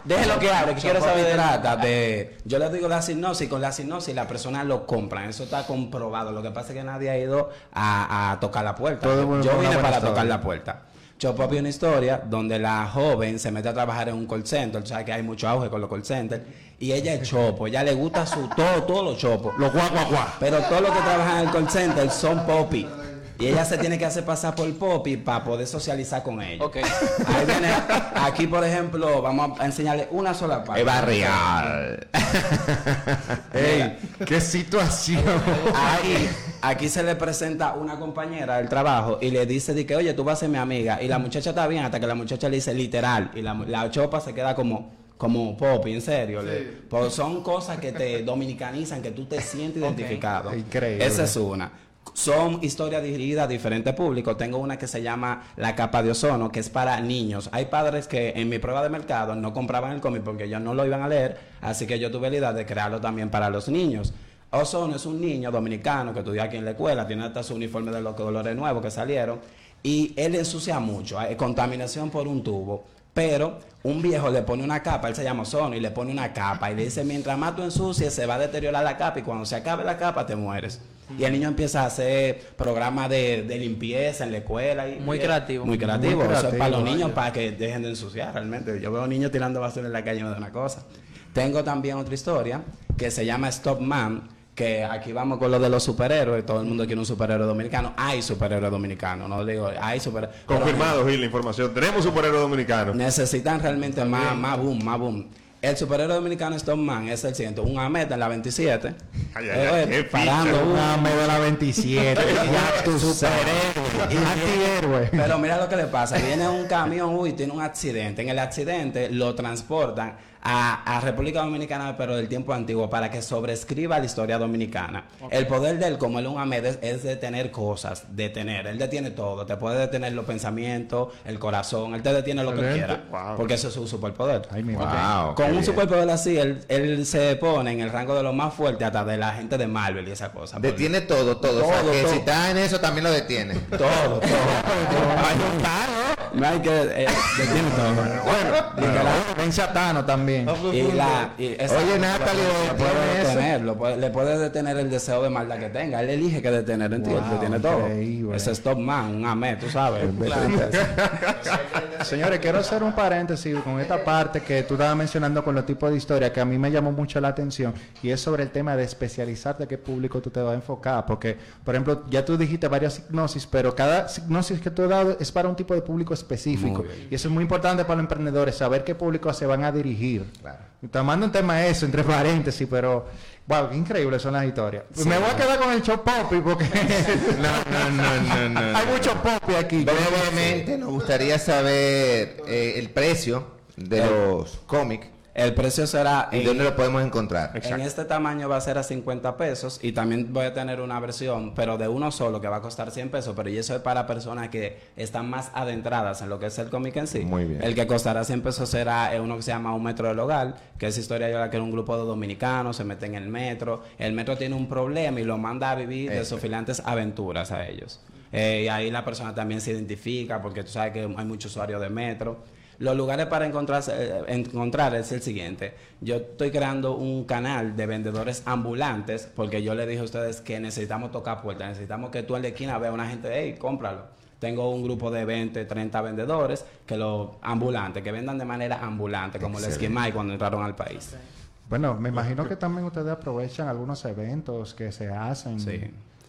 Déjelo que hable, que quiero saber trata de... Yo le digo la sinopsis, con la sinopsis la persona lo compra, eso está comprobado. Lo que pasa es que nadie ha ido a, tocar la puerta. Yo vine para tocar la puerta. Chopo una historia donde la joven se mete a trabajar en un call center, o sea que hay mucho auge con los call centers, y ella es chopo, ella le gusta su todo, todos los chopos. Los guaguaguá. Pero todos los que trabajan en el call center son popi. Y ella se tiene que hacer pasar por Poppy para poder socializar con ellos. Ok. Ahí viene, aquí por ejemplo, vamos a enseñarle una sola parte. Es barrial. ¡Ey! ¡Qué situación! Ahí, aquí se le presenta una compañera del trabajo y le dice de que, oye, tú vas a ser mi amiga. Y la muchacha está bien hasta que la muchacha le dice literal. Y la, la chopa se queda como, como Poppy, en serio. le- pues son cosas que te dominicanizan, que tú te sientes identificado. Increíble. Esa es una. Son historias dirigidas a diferentes públicos. Tengo una que se llama La capa de ozono, que es para niños. Hay padres que en mi prueba de mercado no compraban el cómic porque ellos no lo iban a leer, así que yo tuve la idea de crearlo también para los niños. Ozono es un niño dominicano que estudia aquí en la escuela, tiene hasta su uniforme de los colores nuevos que salieron, y él ensucia mucho, hay contaminación por un tubo. Pero un viejo le pone una capa, él se llama Ozono, y le pone una capa y le dice, mientras más tú ensucies, se va a deteriorar la capa y cuando se acabe la capa te mueres. Y el niño empieza a hacer programas de, de limpieza en la escuela. Y, Muy y- creativo. Muy creativo. Muy Eso es para los niños, para que dejen de ensuciar realmente. Yo veo niños tirando basura en la calle me da una cosa. Tengo también otra historia que se llama Stop Man, que aquí vamos con lo de los superhéroes. Todo el mundo quiere un superhéroe dominicano. Hay superhéroes dominicanos, no digo, hay superhéroes. Confirmado, Gil, la información. Tenemos superhéroe dominicano. Necesitan realmente más, más boom, más boom. El superhéroe dominicano Stop Man es el siguiente: un Ahmed en la 27. Ay, ay, eh, ay, oye, qué parando un- Una medalla 27. ya tú sabes. Antihéroe. Pero mira lo que le pasa. Viene un camión uy, tiene un accidente. En el accidente lo transportan a, a República Dominicana, pero del tiempo antiguo, para que sobrescriba la historia dominicana. El poder de él, como él es un es, es detener cosas, detener. Él detiene todo. Te puede detener los pensamientos, el corazón. Él te detiene lo que quiera. Wow. Porque eso es su superpoder. Ay, mi Wow. madre. Con un bien. superpoder así, él, él se pone en el rango de lo más fuerte hasta de la gente de Marvel y esa cosa. Detiene todo, todo. o sea, Todo, que todo. si está en eso también lo detiene. todo, todo. No hay que eh, detiene todo. Bueno, ven Satano también. Y la, y esa- Oye, Natalie, le puede ¿tiene eso? detener, lo puede- le puede detener el deseo de maldad que tenga. Él elige que detener, ¿entiendes? Wow, Detiene todo. Ese Stop Man, un amé, tú sabes. Señores, quiero hacer un paréntesis con esta parte que tú estabas mencionando con los tipos de historia que a mí me llamó mucho la atención y es sobre el tema de especializarte qué público tú te vas a enfocar. Porque, por ejemplo, ya tú dijiste varias hipnosis, pero cada hipnosis que tú has dado es para un tipo de público específico. Bien. Y eso es muy importante para los emprendedores, saber qué público se van a dirigir. Claro. Tomando un tema eso, entre paréntesis, pero, wow, qué increíbles son las historias. Me voy a quedar con el show poppy porque No, no, no, no, no. hay mucho poppy aquí. Brevemente nos gustaría saber eh, el precio de los cómics El precio será y en- dónde lo podemos encontrar. En este tamaño va a ser a 50 pesos y también voy a tener una versión, pero de uno solo, que va a costar 100 pesos, pero y eso es para personas que están más adentradas en lo que es el cómic en sí. Muy bien. El que costará 100 pesos será eh, uno que se llama Un Metro del Hogar, que es historia de la que era un grupo de dominicanos, se meten en el metro, el metro tiene un problema y lo manda a vivir de Eso. sofilantes aventuras a ellos. Eh, y ahí la persona también se identifica, porque tú sabes que hay muchos usuarios de metro. Los lugares para encontrarse- eh, encontrar es el siguiente. Yo estoy creando un canal de vendedores ambulantes porque yo le dije a ustedes que necesitamos tocar puertas, necesitamos que tú en la esquina veas a una gente, hey, cómpralo. Tengo un grupo de 20, 30 vendedores que lo ambulantes, que vendan de manera ambulante, como el Excelente. Esquimay cuando entraron al país. Bueno, me imagino que también ustedes aprovechan algunos eventos que se hacen. Sí.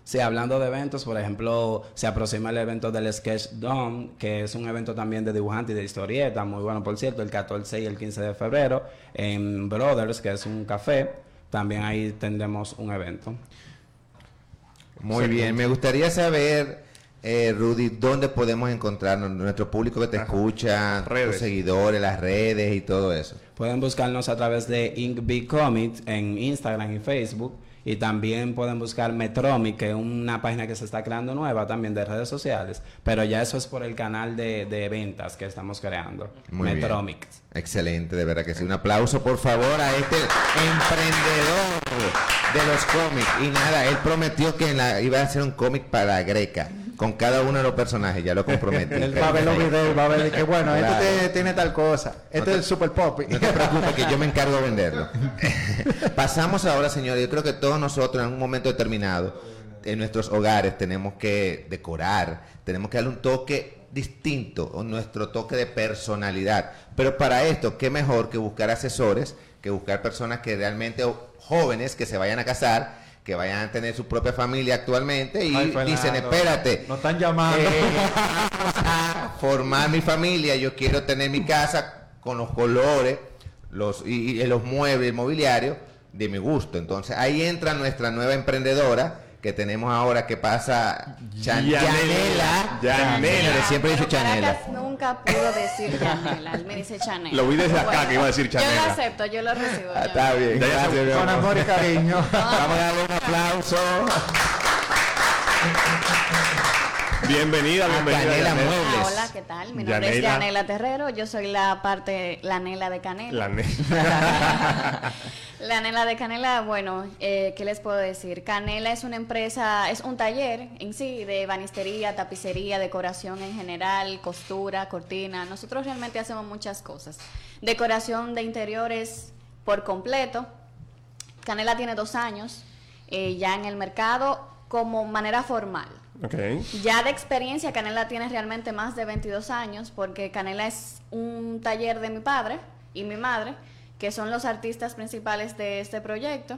Sí, hablando de eventos, por ejemplo, se aproxima el evento del Sketch Dome, que es un evento también de dibujante y de historieta, muy bueno por cierto, el 14 y el 15 de febrero, en Brothers, que es un café, también ahí tendremos un evento. Muy bien, me gustaría saber, eh, Rudy, dónde podemos encontrar nuestro público que te escucha, Redes. tus seguidores, las redes y todo eso. Pueden buscarnos a través de Inkbee Comics en Instagram y Facebook. Y también pueden buscar Metromic, que es una página que se está creando nueva también de redes sociales. Pero ya eso es por el canal de, de ventas que estamos creando. Muy bien. Metromic. Excelente, de verdad que sí. Un aplauso, por favor, a este emprendedor de los cómics. Y nada, él prometió que en la- iba a hacer un cómic para Greca, con cada uno de los personajes, ya lo comprometí. Él va a ver los videos, va a ver que bueno, Claro. este tiene, tiene tal cosa. Este es el super poppy. No te preocupes que yo me encargo de venderlo. Pasamos ahora, señores. Yo creo que todos nosotros en un momento determinado en nuestros hogares tenemos que decorar, tenemos que darle un toque distinto, o nuestro toque de personalidad. Pero para esto, qué mejor que buscar asesores, que buscar personas que realmente, jóvenes que se vayan a casar, que vayan a tener su propia familia actualmente y Ay, Fernando, dicen, espérate, Nos están llamando. eh, a formar mi familia, yo quiero tener mi casa con los colores los y, y los muebles, el mobiliario de mi gusto. Entonces ahí entra nuestra nueva emprendedora que tenemos ahora que pasa Chan- Yanela. Yanela. Yanela. Pero siempre dice Chanela. Nunca pudo decir Chanela, él me dice Chanela. Lo vi desde acá que iba a decir Yo Chanela. lo acepto, yo lo recibo. Ah, yo. está bien. Gracias, mi Con amor y cariño. Vamos a darle un aplauso Bienvenida, a bienvenida. Canela. Ah, Muebles. hola, ¿qué tal? Mi nombre es Yanela. Yanela Terrero, yo soy la parte, la Nela de Canela. La ne- La Nela de Canela, bueno, eh, ¿qué les puedo decir? Canela es una empresa, es un taller en sí de banistería, tapicería, decoración en general, costura, cortina. Nosotros realmente hacemos muchas cosas. Decoración de interiores por completo. Canela tiene dos años eh, ya en el mercado como manera formal. Ok. Ya de experiencia, Canela tiene realmente más de 22 años, porque Canela es un taller de mi padre y mi madre, que son los artistas principales de este proyecto.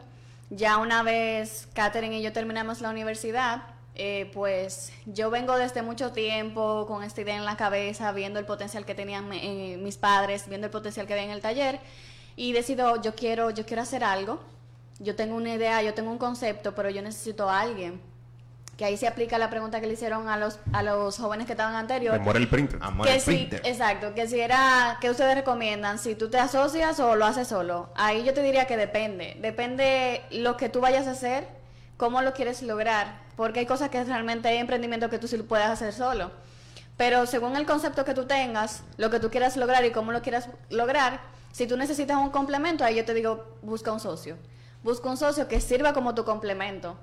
Ya una vez Catherine y yo terminamos la universidad, eh, pues yo vengo desde mucho tiempo con esta idea en la cabeza, viendo el potencial que tenían eh, mis padres, viendo el potencial que había en el taller, y decido, yo quiero, yo quiero hacer algo. Yo tengo una idea, yo tengo un concepto, pero yo necesito a alguien que ahí se aplica la pregunta que le hicieron a los a los jóvenes que estaban anterior. Memora el printer. Amor que al si, printer. exacto, que si era, que ustedes recomiendan, si tú te asocias o lo haces solo. Ahí yo te diría que depende, depende lo que tú vayas a hacer, cómo lo quieres lograr, porque hay cosas que realmente hay emprendimiento que tú sí lo puedes hacer solo. Pero según el concepto que tú tengas, lo que tú quieras lograr y cómo lo quieras lograr, si tú necesitas un complemento, ahí yo te digo, busca un socio. Busca un socio que sirva como tu complemento,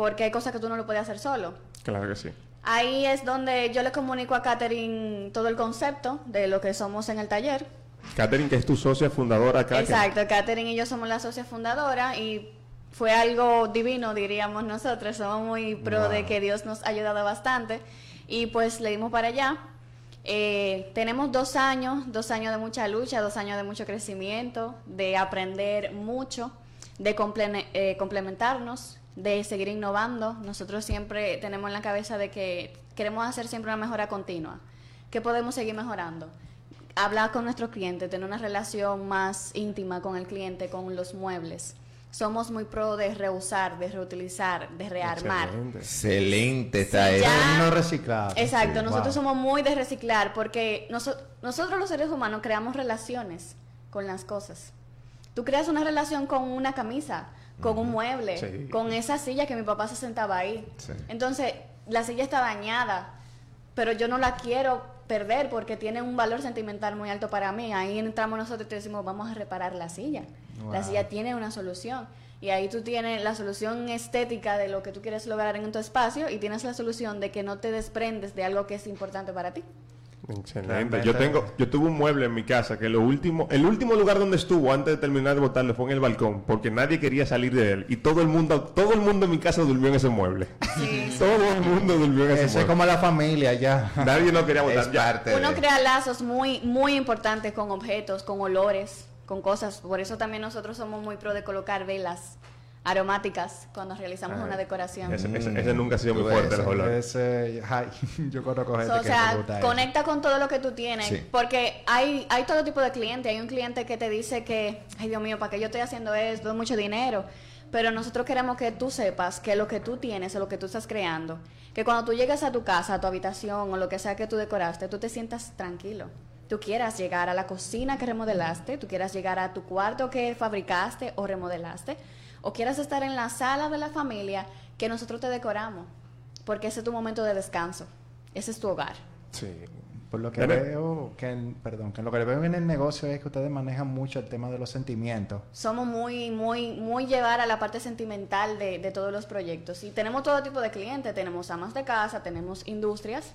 porque hay cosas que tú no lo puedes hacer solo. Claro que sí. Ahí es donde yo le comunico a Katherine todo el concepto de lo que somos en el taller. Catherine, que es tu socia fundadora acá. Exacto, Katherine y yo somos la socia fundadora y fue algo divino, diríamos nosotros. Somos muy pro de que Dios nos ha ayudado bastante y pues le dimos para allá. Eh, tenemos dos años, dos años de mucha lucha, dos años de mucho crecimiento, de aprender mucho, de comple- eh, complementarnos, de seguir innovando. Nosotros siempre tenemos en la cabeza de que queremos hacer siempre una mejora continua, que podemos seguir mejorando. Hablar con nuestro cliente, tener una relación más íntima con el cliente, con los muebles. Somos muy pro de reusar, de reutilizar, de rearmar. Excelente. Excelente está Sí, ya- No reciclado. Exacto, Sí, nosotros wow. somos muy de reciclar porque noso- nosotros los seres humanos creamos relaciones con las cosas. Tú creas una relación con una camisa, con un mueble, Sí. con esa silla que mi papá se sentaba ahí. Sí. Entonces, la silla está dañada, pero yo no la quiero perder porque tiene un valor sentimental muy alto para mí. Ahí entramos nosotros y te decimos, vamos a reparar la silla. La silla tiene una solución. Y ahí tú tienes la solución estética de lo que tú quieres lograr en tu espacio y tienes la solución de que no te desprendes de algo que es importante para ti. Excelente. Yo tengo, yo tuve un mueble en mi casa que lo último, el último lugar donde estuvo antes de terminar de botarlo fue en el balcón, porque nadie quería salir de él y todo el mundo, todo el mundo en mi casa durmió en ese mueble. todo el mundo durmió en ese Eso es mueble. como la familia ya. Nadie no quería Es botar. Ya. Uno de... crea lazos muy, muy importantes con objetos, con olores, con cosas. Por eso también nosotros somos muy pro de colocar velas aromáticas cuando realizamos Ah, una decoración. Ese, ese- ese nunca ha sido muy fuerte ves, los olores. Ese, ay, yo conozco gente So, o sea, le gusta eso. conecta con todo lo que tú tienes. Sí. Porque hay, hay todo tipo de clientes. Hay un cliente que te dice que, ay Dios mío, ¿para qué yo estoy haciendo esto? Es mucho dinero. Pero nosotros queremos que tú sepas que lo que tú tienes o lo que tú estás creando, que cuando tú llegas a tu casa, a tu habitación o lo que sea que tú decoraste, tú te sientas tranquilo. Tú quieras llegar a la cocina que remodelaste, tú quieras llegar a tu cuarto que fabricaste o remodelaste, o quieras estar en la sala de la familia que nosotros te decoramos, porque ese es tu momento de descanso, ese es tu hogar. Sí. Por lo que Debe- veo, que en- perdón, que lo que veo en el negocio es que ustedes manejan mucho el tema de los sentimientos. Somos muy, muy, muy llevar a la parte sentimental de, de todos los proyectos. Y tenemos todo tipo de clientes, tenemos amas de casa, tenemos industrias,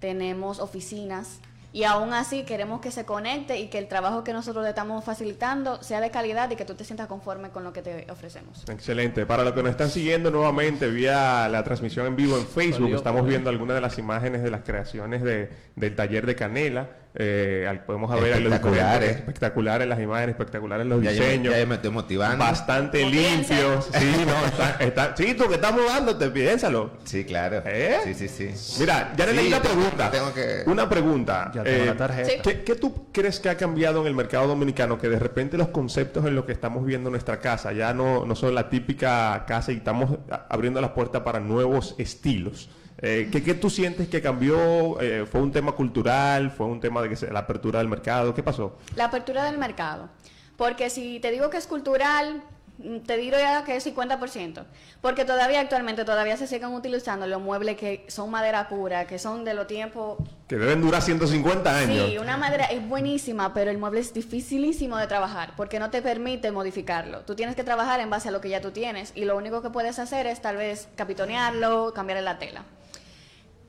tenemos oficinas. Y aún así queremos que se conecte y que el trabajo que nosotros le estamos facilitando sea de calidad y que tú te sientas conforme con lo que te ofrecemos. Excelente. Para los que nos están siguiendo nuevamente vía la transmisión en vivo en Facebook, estamos viendo algunas de las imágenes de las creaciones de, del taller de Canela. Eh, podemos ver espectaculares. espectaculares las imágenes, espectaculares los ya diseños. Yo ya me estoy motivando. Bastante limpios. Sí, no, está, está, sí, tú que estás mudándote, piénsalo. Sí, claro. ¿Eh? Sí, sí, sí. Mira, ya le sí, una pregunta. Tengo que... Una pregunta. Ya tengo la tarjeta. ¿qué, ¿qué, tú crees que ha cambiado en el mercado dominicano? Que de repente los conceptos en lo que estamos viendo en nuestra casa ya no, no son la típica casa y estamos abriendo las puertas para nuevos estilos. Eh, ¿qué, ¿qué, tú sientes que cambió? Eh, ¿Fue un tema cultural? ¿Fue un tema de que se, la apertura del mercado? ¿Qué pasó? La apertura del mercado. Porque si te digo que es cultural, mm, te digo ya que es 50%. Porque todavía actualmente todavía se siguen utilizando los muebles que son madera pura, que son de los tiempos... Que deben durar 150 años. Sí, una madera es buenísima, pero el mueble es dificilísimo de trabajar porque no te permite modificarlo. Tú tienes que trabajar en base a lo que ya tú tienes y lo único que puedes hacer es tal vez capitonearlo, cambiar la tela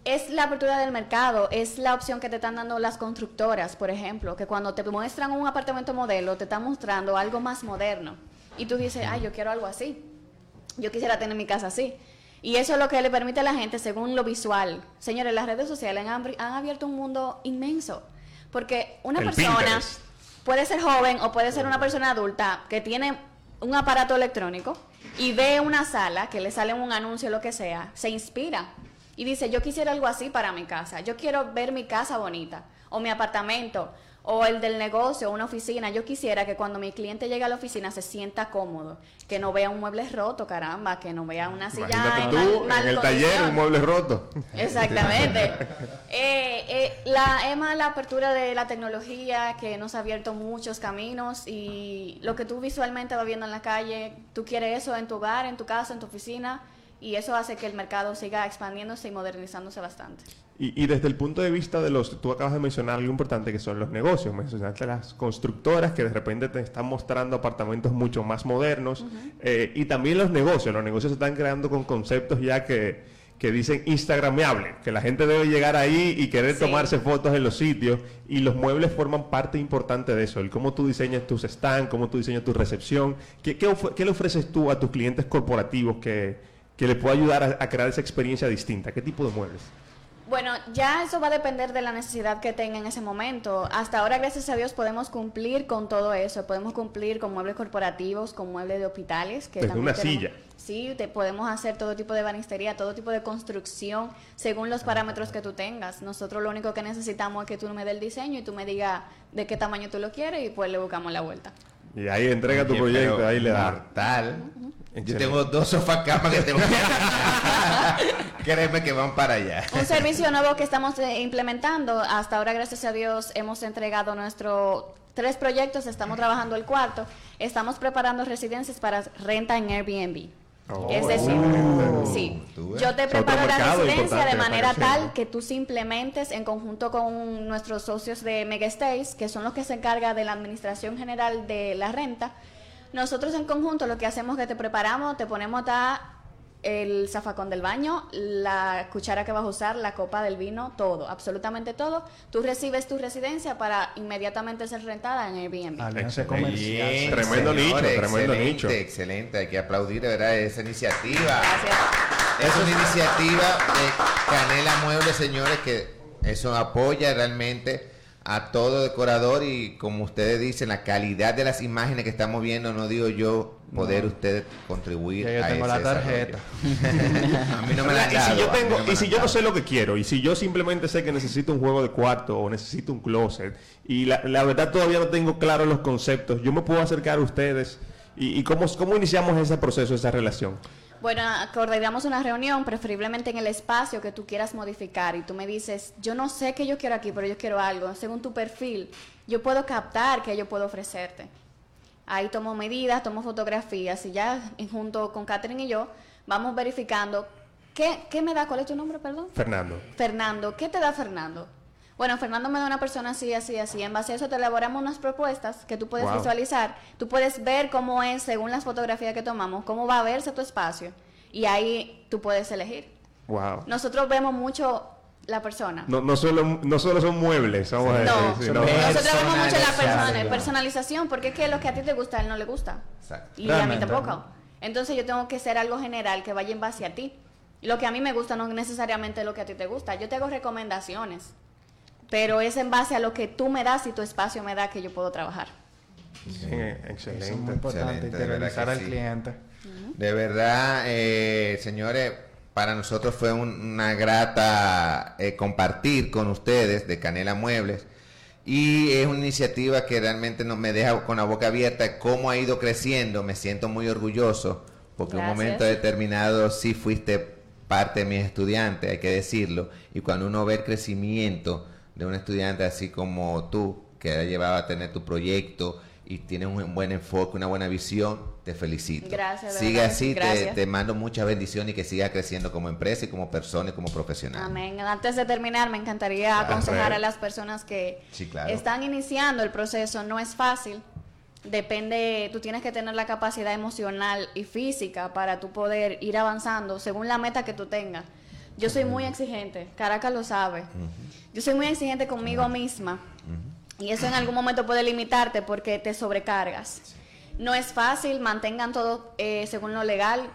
es la apertura del mercado, es la opción que te están dando las constructoras, por ejemplo, que cuando te muestran un apartamento modelo, te están mostrando algo más moderno. Y tú dices, ay, yo quiero algo así. Yo quisiera tener mi casa así. Y eso es lo que le permite a la gente según lo visual. Señores, las redes sociales han, abierto un mundo inmenso. Porque una persona puede ser joven o puede ser una persona adulta que tiene un aparato electrónico y ve una sala que le sale un anuncio o lo que sea, se inspira y dice, yo quisiera algo así para mi casa, yo quiero ver mi casa bonita, o mi apartamento, o el del negocio, una oficina. Yo quisiera que cuando mi cliente llegue a la oficina se sienta cómodo, que no vea un mueble roto, caramba, que no vea una silla Imagínate tú, en el taller un mueble roto. Exactamente. eh, eh, la EMA, la apertura de la tecnología que nos ha abierto muchos caminos y lo que tú visualmente vas viendo en la calle, tú quieres eso en tu hogar, en tu casa, en tu oficina y eso hace que el mercado siga expandiéndose y modernizándose bastante. Y, desde el punto de vista de los, tú acabas de mencionar algo importante que son los negocios, mencionaste las constructoras que de repente te están mostrando apartamentos mucho más modernos eh, y también los negocios, los negocios se están creando con conceptos ya que, que dicen instagrameable, que la gente debe llegar ahí y querer tomarse fotos en los sitios y los muebles forman parte importante de eso, el cómo tú diseñas tus stands, cómo tú diseñas tu recepción, qué, qué le ofreces tú a tus clientes corporativos que que le pueda ayudar a, crear esa experiencia distinta? ¿Qué tipo de muebles? Bueno, ya eso va a depender de la necesidad que tenga en ese momento. Hasta ahora, gracias a Dios, podemos cumplir con todo eso. Podemos cumplir con muebles corporativos, con muebles de hospitales. Que Desde una silla. Sí, te podemos hacer todo tipo de banistería, todo tipo de construcción, según los parámetros que tú tengas. Nosotros lo único que necesitamos es que tú me des el diseño y tú me digas de qué tamaño tú lo quieres y pues le buscamos la vuelta. Y ahí entrega tu proyecto, ahí le da. Yo tengo dos sofás camas que tengo que... Créeme que van para allá. Un servicio nuevo que estamos eh, implementando. Hasta ahora, gracias a Dios, hemos entregado nuestro tres proyectos. Estamos trabajando el cuarto. Estamos preparando residencias para renta en Airbnb. Oh. es decir, sí, yo te preparo la residencia de manera tal que tú simplemente en conjunto con nuestros socios de Mega Stays, que son los que se encargan de la administración general de la renta, nosotros en conjunto lo que hacemos es que te preparamos, te ponemos el zafacón del baño, la cuchara que vas a usar, la copa del vino, todo, absolutamente todo. Tú recibes tu residencia para inmediatamente ser rentada en Airbnb. Alianza comercial. tremendo nicho, tremendo nicho. Excelente, hay que aplaudir de verdad esa iniciativa. Gracias. Es una iniciativa de Canela Muebles, señores, que eso apoya realmente a todo decorador y como ustedes dicen, la calidad de las imágenes que estamos viendo, no digo yo poder ustedes contribuir yo tengo la tarjeta. a mí no me la y si yo tengo y si yo no sé lo que quiero y si yo simplemente sé que necesito un juego de cuarto o necesito un closet y la, la verdad todavía no tengo claro los conceptos, yo me puedo acercar a ustedes y, y cómo, cómo iniciamos ese proceso, esa relación. Bueno, acordaríamos una reunión, preferiblemente en el espacio que tú quieras modificar y tú me dices, yo no sé qué yo quiero aquí, pero yo quiero algo. Según tu perfil, yo puedo captar qué yo puedo ofrecerte. Ahí tomo medidas, tomo fotografías y ya junto con Catherine y yo vamos verificando qué, qué me da, ¿cuál es tu nombre, perdón? Fernando. Fernando, ¿qué te da Fernando? Bueno, Fernando me da una persona así, así, así. En base a eso te elaboramos unas propuestas que tú puedes visualizar. Tú puedes ver cómo es, según las fotografías que tomamos, cómo va a verse tu espacio. Y ahí tú puedes elegir. Wow. Nosotros vemos mucho la persona. No, no, solo, no solo son muebles, vamos no, a decir, no. Nosotros vemos mucho la persona, personalización, porque es que lo que a ti te gusta, a él no le gusta. Exacto. Y a mí tampoco. Entonces yo tengo que ser algo general que vaya en base a ti. Lo que a mí me gusta no necesariamente lo que a ti te gusta. Yo te hago recomendaciones pero es en base a lo que tú me das y tu espacio me da que yo puedo trabajar. Sí, Eso es excelente. muy importante, Excelente, de verdad interiorizar al sí. cliente. De verdad, eh, señores, para nosotros fue un- una grata eh, compartir con ustedes de Canela Muebles. Y es una iniciativa que realmente nos me deja con la boca abierta cómo ha ido creciendo. Me siento muy orgulloso porque en un momento determinado sí fuiste parte de mis estudiantes, hay que decirlo. Y cuando uno ve el crecimiento de un estudiante así como tú, que ha llevado a tener tu proyecto y tienes un buen enfoque, una buena visión, te felicito. Gracias, Sigue verdad así, sí, te, mando muchas bendiciones y que siga creciendo como empresa y como persona y como profesional. Amén. Antes de terminar, me encantaría aconsejar a las personas que Sí, claro. están iniciando el proceso. No es fácil. Depende, tú tienes que tener la capacidad emocional y física para tú poder ir avanzando según la meta que tú tengas. Yo soy muy exigente, Caracas lo sabe. Yo soy muy exigente conmigo misma. Y eso en algún momento puede limitarte porque te sobrecargas. No es fácil, mantengan todo eh, según lo legal.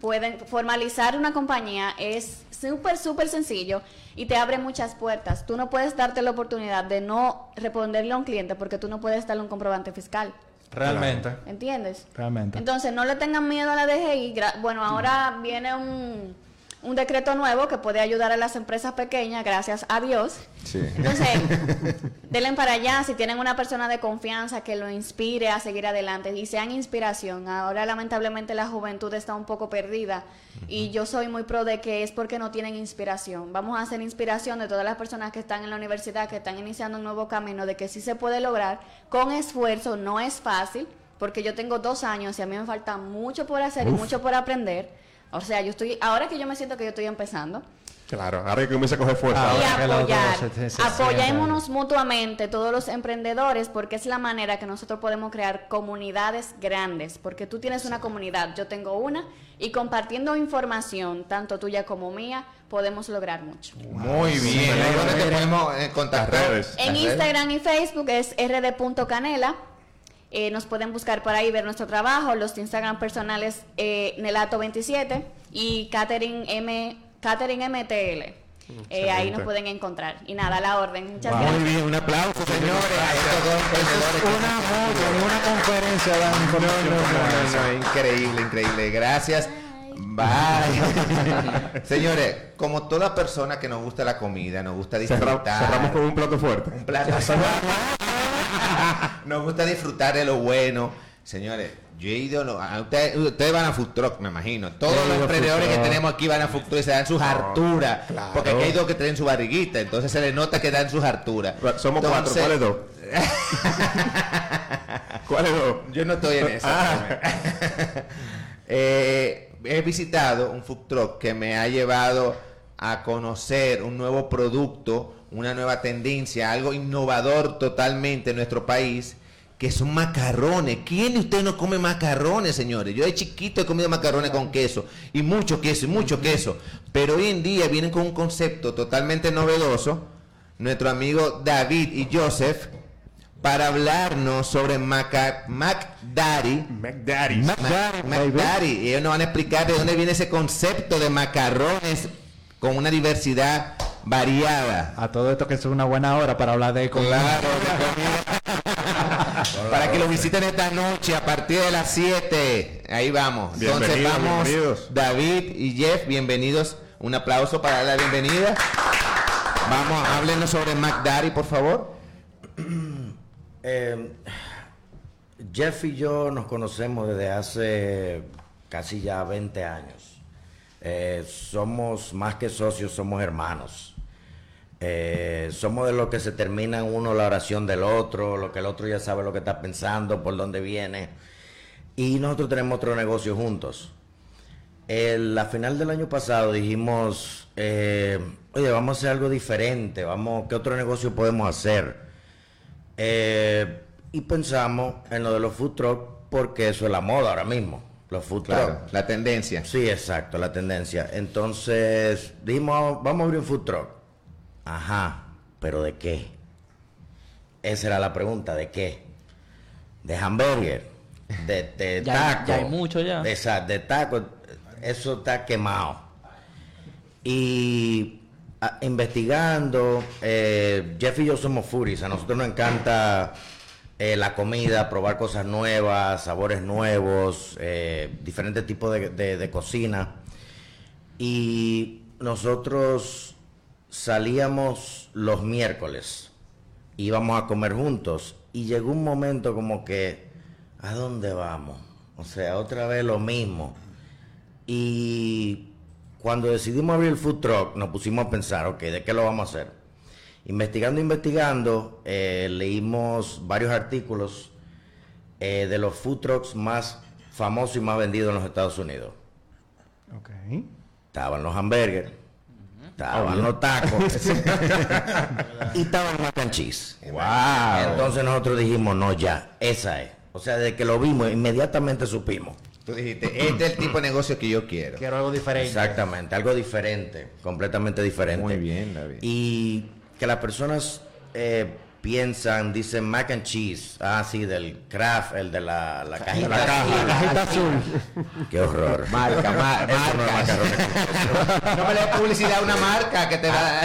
Pueden formalizar una compañía es súper, súper sencillo y te abre muchas puertas. Tú no puedes darte la oportunidad de no responderle a un cliente porque tú no puedes darle un comprobante fiscal. Realmente. ¿Entiendes? Realmente. Entonces, no le tengan miedo a la DGI. Bueno, ahora viene un, un decreto nuevo que puede ayudar a las empresas pequeñas, gracias a Dios. Entonces, denle para allá si tienen una persona de confianza que lo inspire a seguir adelante y sean inspiración. Ahora, lamentablemente, la juventud está un poco perdida y yo soy muy pro de que es porque no tienen inspiración. Vamos a hacer inspiración de todas las personas que están en la universidad, que están iniciando un nuevo camino, de que sí se puede lograr con esfuerzo, no es fácil, porque yo tengo dos años y a mí me falta mucho por hacer y mucho por aprender. O sea, yo estoy, ahora que yo me siento que yo estoy empezando, Claro, ahora que comienza a coger fuerza. Ah, y apoyar. Apoyémonos mutuamente todos los emprendedores porque es la manera que nosotros podemos crear comunidades grandes, porque tú tienes una comunidad, yo tengo una, y compartiendo información, tanto tuya como mía, podemos lograr mucho. Muy bien. ¿Y ¿Dónde te podemos contactar? En. Instagram y Facebook es rd.canela. Eh, nos pueden buscar por ahí, ver nuestro trabajo. Los Instagram personales eh, Nelato27 y Catherine, M, Catherine MTL. Eh, ahí nos pueden encontrar. Y nada, a la orden. Muchas Muy gracias. bien, un aplauso, señores, que- Una moto una conferencia No, esa. no, increíble, increíble. Gracias. Bye. Señores, como toda persona que nos gusta la comida, nos gusta disfrutar. cerramos con un plato fuerte. un plato. nos gusta disfrutar de lo bueno. Señores, yo he ido. no, a ustedes, ustedes van a food truck, me imagino. Todos los emprendedores que tenemos aquí van a food truck y se dan sus harturas. Porque aquí hay dos que tienen su barriguita, entonces se les nota que dan sus harturas. Somos cuatro, Entonces- ¿cuáles dos? ¿Cuáles dos? Yo no estoy en eso. Eh, he visitado un food truck que me ha llevado a conocer un nuevo producto, una nueva tendencia, algo innovador totalmente en nuestro país, que son macarrones. ¿Quién de ustedes no come macarrones, señores? Yo de chiquito he comido macarrones con queso, y mucho queso, y mucho queso. Pero hoy en día vienen con un concepto totalmente novedoso. Nuestro amigo David y Joseph para hablarnos sobre Maca McDaddy. McDaddy's. Mac- McDaddy. Y ellos nos van a explicar de dónde viene ese concepto de macarrones con una diversidad variada. A todo esto que es una buena hora para hablar de comida. Claro, de comida. Para que lo visiten esta noche a partir de las 7. Ahí vamos. Entonces Bienvenidos, vamos, bienvenidos. David y Jeff, bienvenidos. Un aplauso para dar la bienvenida. Vamos, háblenos sobre McDaddy, por favor. Eh, Jeff y yo nos conocemos desde hace casi ya 20 años. Eh, somos más que socios, somos hermanos. Eh, somos de los que se terminan uno la oración del otro, lo que el otro ya sabe lo que está pensando, por dónde viene. Y nosotros tenemos otro negocio juntos. El- la final del año pasado dijimos, eh, oye, vamos a hacer algo diferente, vamos, ¿qué otro negocio podemos hacer? Eh, y pensamos en lo de los food truck porque eso es la moda ahora mismo, los food. Claro, la tendencia. Sí, exacto, la tendencia. Entonces, dijimos, vamos a abrir un food truck. Ajá, pero ¿de qué? Esa era la pregunta, ¿de qué? De hamburger, de, de Ya- taco. ya hay mucho ya. De, esa- de taco, eso está quemado. Y ah, investigando, eh, Jeff y yo somos furis, a nosotros nos encanta eh, la comida, probar cosas nuevas, sabores nuevos, eh, diferentes tipos de, de- de cocina. Y nosotros salíamos los miércoles, íbamos a comer juntos y llegó un momento como que, ¿a dónde vamos? O sea, otra vez lo mismo. Y cuando decidimos abrir el food truck, nos pusimos a pensar, ok, ¿de qué lo vamos a hacer? Investigando, investigando, eh, leímos varios artículos eh, de los food trucks más famosos y más vendidos en los Estados Unidos. Ok. Estaban los hamburgers, estaban los tacos y estaba el mac and cheese. Wow. Entonces nosotros dijimos, no, ya, esa es. O sea, desde que lo vimos, inmediatamente supimos. Tú dijiste, este es el tipo de negocio que yo quiero. Quiero algo diferente. Exactamente, algo diferente, completamente diferente. Muy bien, David. Y que las personas eh, piensan, dicen mac and cheese, ah, sí, del craft, el de la, la cajita. La caja, la cajita azul. Qué horror. Marca, ma- Eso no es marca. macarrones. No me le des publicidad a una marca que te va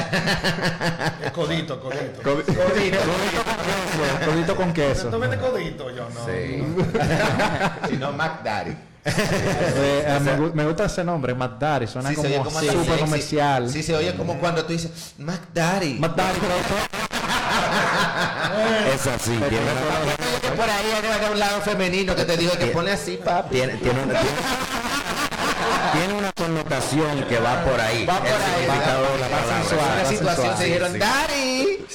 Es codito, codito. Codito, codito con queso. ¿Tú vendes codito? Yo no. Sí. Si no, Mac Daddy. Eh, eh, me, gu- me gusta ese nombre, Matt Daddy. Suena Sí, como, como súper comercial. Sí, se oye como cuando tú dices, Mac Daddy. Daddy, pero Es así. Tiene, que por ahí hay un lado femenino que te digo que pone así, papi. tiene, tiene una, tiene- tiene una connotación que va por ahí. Va por El ahí, significado de la va palabra. sensual, Sí, la sí, situación sí, se dijeron, sí. Daddy.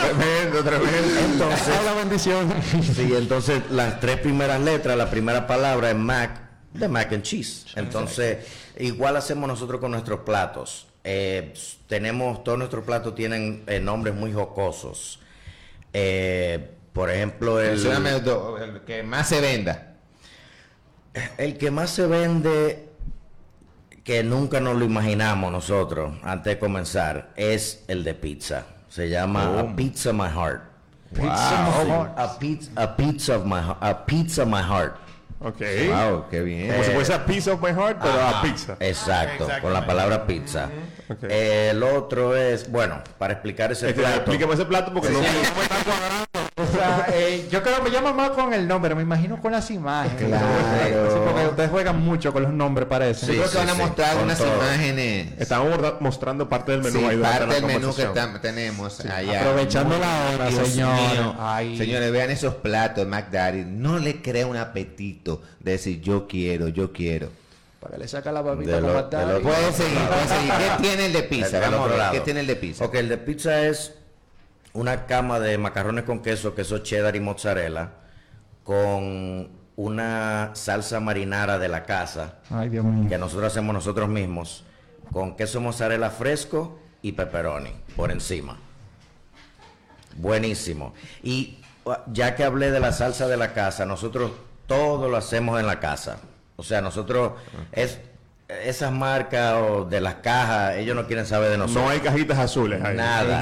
Tremendo, tremendo. Entonces, la bendición. Sí, entonces las tres primeras letras, la primera palabra es Mac, de mac and cheese. Entonces, igual hacemos nosotros con nuestros platos. Eh, tenemos, todos nuestros platos tienen eh, nombres muy jocosos. Eh, por ejemplo, el, el que más se venda. el que más se vende, que nunca nos lo imaginamos nosotros antes de comenzar, es el de pizza. Se llama A Pizza My Heart. Wow. A pizza, a pizza of my, heart- a pizza my heart. Ok. Wow, qué bien. Como si fuese a piece of my heart, pero a pizza. Exacto, con la palabra pizza. El otro es, bueno, para explicar ese Este, plato. explícame ese plato porque no O sea, eh, yo creo que me llama más con el nombre, me imagino con las imágenes. Claro. Sí, porque ustedes juegan mucho con los nombres, parece. Sí, Yo creo que van a sí, mostrar unas todo. imágenes. Estamos mostrando parte del menú Sí, ahí parte del menú que tenemos allá. Aprovechando la hora, Dios señor. Ay. Señores, vean esos platos, McDaddy. No le crea un apetito de decir yo quiero, yo quiero. Para que le saca la babita De con lo- Daddy. de lo- Pueden seguir, pueden seguir. ¿Qué tiene el de pizza? Vamos a ver. ¿qué tiene el de pizza? Ok, el de pizza es una cama de macarrones con queso, queso cheddar y mozzarella, con una salsa marinara de la casa, Ay, Dios mío. que nosotros hacemos nosotros mismos, con queso mozzarella fresco y pepperoni por encima. Buenísimo. Y uh, ya que hablé de la salsa de la casa, nosotros todo lo hacemos en la casa. O sea, nosotros es esas marcas o de las cajas, ellos no quieren saber de nosotros. No hay cajitas azules ahí. Nada.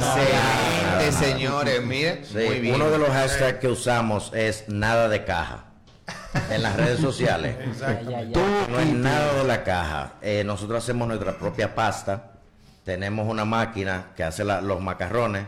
Excelente, señores. Miren, Sí, muy bien. Uno de los hashtags que usamos es nada de caja en las redes sociales. No es nada de la caja. Eh, nosotros hacemos nuestra propia pasta. Tenemos una máquina que hace la- los macarrones.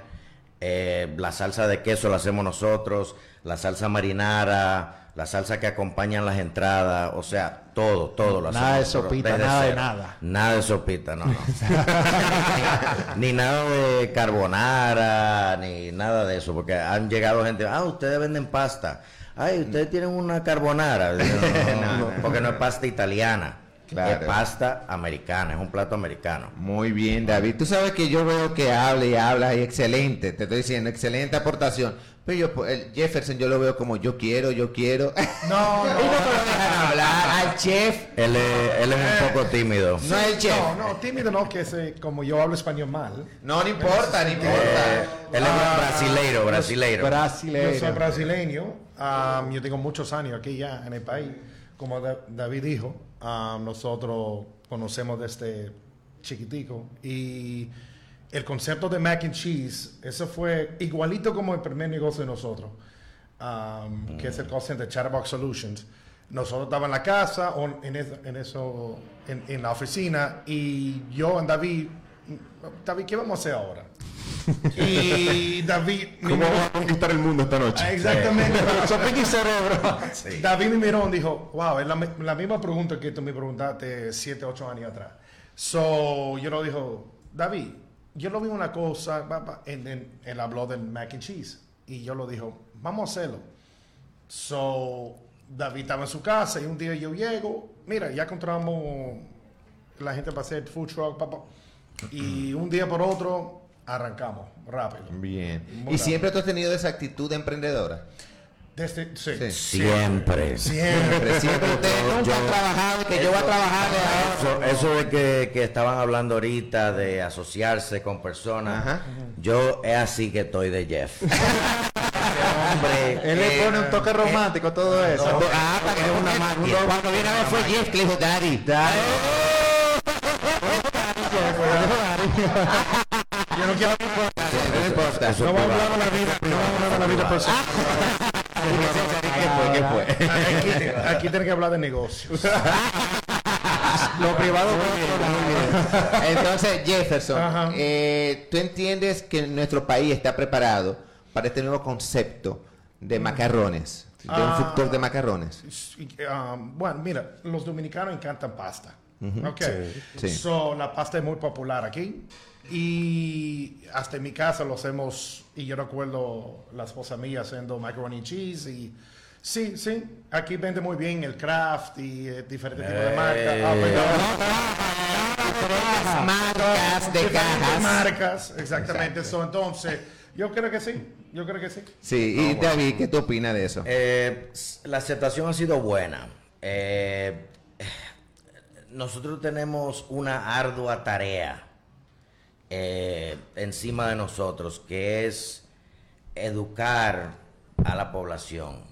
Eh, la salsa de queso la hacemos nosotros. La salsa marinara. La salsa que acompañan las entradas. O sea, todo, todo lo Nada de sopita, nada de nada. Nada de sopita, no, no. ni nada de carbonara, ni nada de eso, porque han llegado gente, ah, ustedes venden pasta. Ay, ustedes tienen una carbonara. Digo, No, no, no, porque no es pasta italiana, Claro. es pasta americana, es un plato americano. Muy bien, David. Tú sabes que yo veo que habla y habla y excelente. Te estoy diciendo, excelente aportación. Pero yo, pues, el Jefferson, yo lo veo como yo quiero, yo quiero. No, no. y no me lo dejan hablar. Al chef, Él es, él es un poco tímido. no es el chef. No, no, tímido no, que se, como yo hablo español mal. No, no importa, no Eh, importa. él es un brasileiro, brasileiro. Yo soy Brasileiro. brasileño, um, yo tengo muchos años aquí ya en el país. Como Da- David dijo, um, nosotros conocemos desde chiquitico y el concepto de mac and cheese, eso fue igualito como el primer negocio de nosotros, um, que es el call center Chatterbox Solutions. Nosotros estábamos en la casa o en, eso, en, eso, en, en la oficina y yo y David David, ¿qué vamos a hacer ahora? y David... ¿Cómo vamos a conquistar el mundo esta noche? Exactamente. Y cerebro. David me miró y dijo, wow, es la, la misma pregunta que tú me preguntaste 7, 8 años atrás. So, yo lo dijo, David, yo lo vi una cosa, va, va", en, en- él habló del mac and cheese. Y yo lo dijo, vamos a hacerlo. So, David estaba en su casa y un día yo llego, mira, ya encontramos la gente para hacer food truck, pa, pa. y un día por otro arrancamos rápido. Bien. ¿Y siempre tú has tenido esa actitud emprendedora? Desde, sí. Siempre. Siempre, siempre. Ustedes nunca han trabajado que yo voy a trabajar de ahora. Eso, eso de que, que estaban hablando ahorita de asociarse con personas, yo es así que estoy de Jeff. hombre, Él le eh, pone un toque romántico a todo eso. Ah, para que es una máquina. Cuando viene a ver fue Jeff que le dijo Daddy. Yo no quiero... No importa. No vamos a hablar de la vida, no vamos a hablar de la vida personal. ¿Qué fue? ¿Qué fue? Aquí, tiene que hablar de negocios. Lo privado Entonces, Jefferson, eh, ¿tú entiendes que nuestro país está preparado para este nuevo concepto de macarrones? De un Ah. food truck de macarrones. Um, bueno, mira, los dominicanos encantan pasta. Ujú. Ok. Sí, sí. So, la pasta es muy popular aquí. Y hasta en mi casa lo hacemos. Y yo recuerdo la esposa mía haciendo macaroni and cheese. Y sí, sí. Aquí vende muy bien el craft y eh, diferentes tipos de marcas. Ah. Marcas de cajas. marcas, exactamente. So, entonces, yo creo que sí. Yo creo que sí. Sí, y David, ¿qué tú opinas de eso? Eh, la aceptación ha sido buena. Eh, nosotros tenemos una ardua tarea eh, encima de nosotros, que es educar a la población.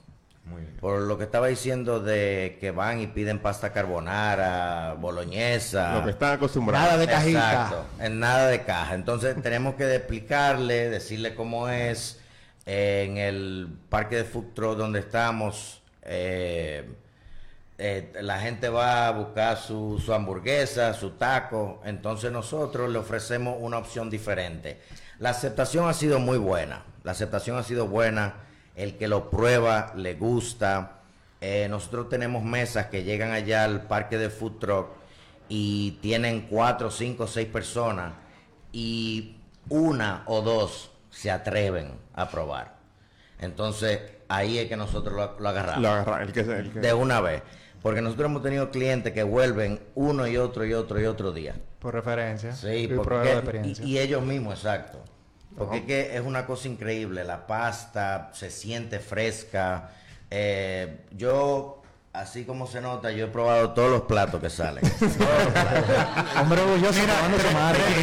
Por lo que estaba diciendo de que van y piden pasta carbonara, boloñesa. Lo que están acostumbrados. Nada de cajita. Exacto, en nada de caja. Entonces tenemos que explicarle, decirle cómo es eh, en el parque de food truck donde estamos. eh, eh, la gente va a buscar su, su hamburguesa, su taco, entonces nosotros le ofrecemos una opción diferente. La aceptación ha sido muy buena, la aceptación ha sido buena, el que lo prueba le gusta. Eh, nosotros tenemos mesas que llegan allá al parque de food truck y tienen cuatro, cinco, seis personas y una o dos se atreven a probar. Entonces ahí es que nosotros lo, lo agarramos. Lo agarra- el que, el que- De una vez. Porque nosotros hemos tenido clientes que vuelven uno y otro y otro y otro día. Por referencia. Sí, y porque y, y ellos mismos, exacto. Porque es que es una cosa increíble. La pasta se siente fresca. Eh, yo, así como se nota, yo he probado todos los platos que salen. Hombre orgulloso.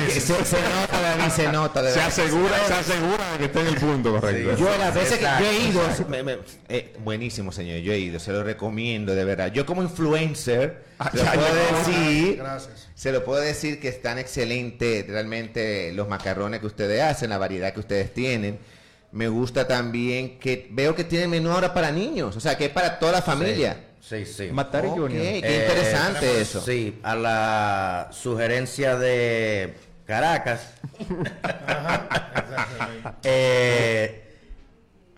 Se, se nota, David, se nota. de se asegura, se asegura de que esté en el punto correcto. Yo las veces que yo he ido, me- me- eh, buenísimo señor, yo he ido, se lo recomiendo de verdad. Yo como influencer, se lo puedo decir, Gracias. se lo puedo decir que están excelentes realmente los macarrones que ustedes hacen, la variedad que ustedes tienen. Me gusta también que veo que tienen menú ahora para niños, o sea que es para toda la familia. Sí, sí. Matari Ok, Junior. qué Eh, interesante eso. Sí, a la sugerencia de Caracas. eh,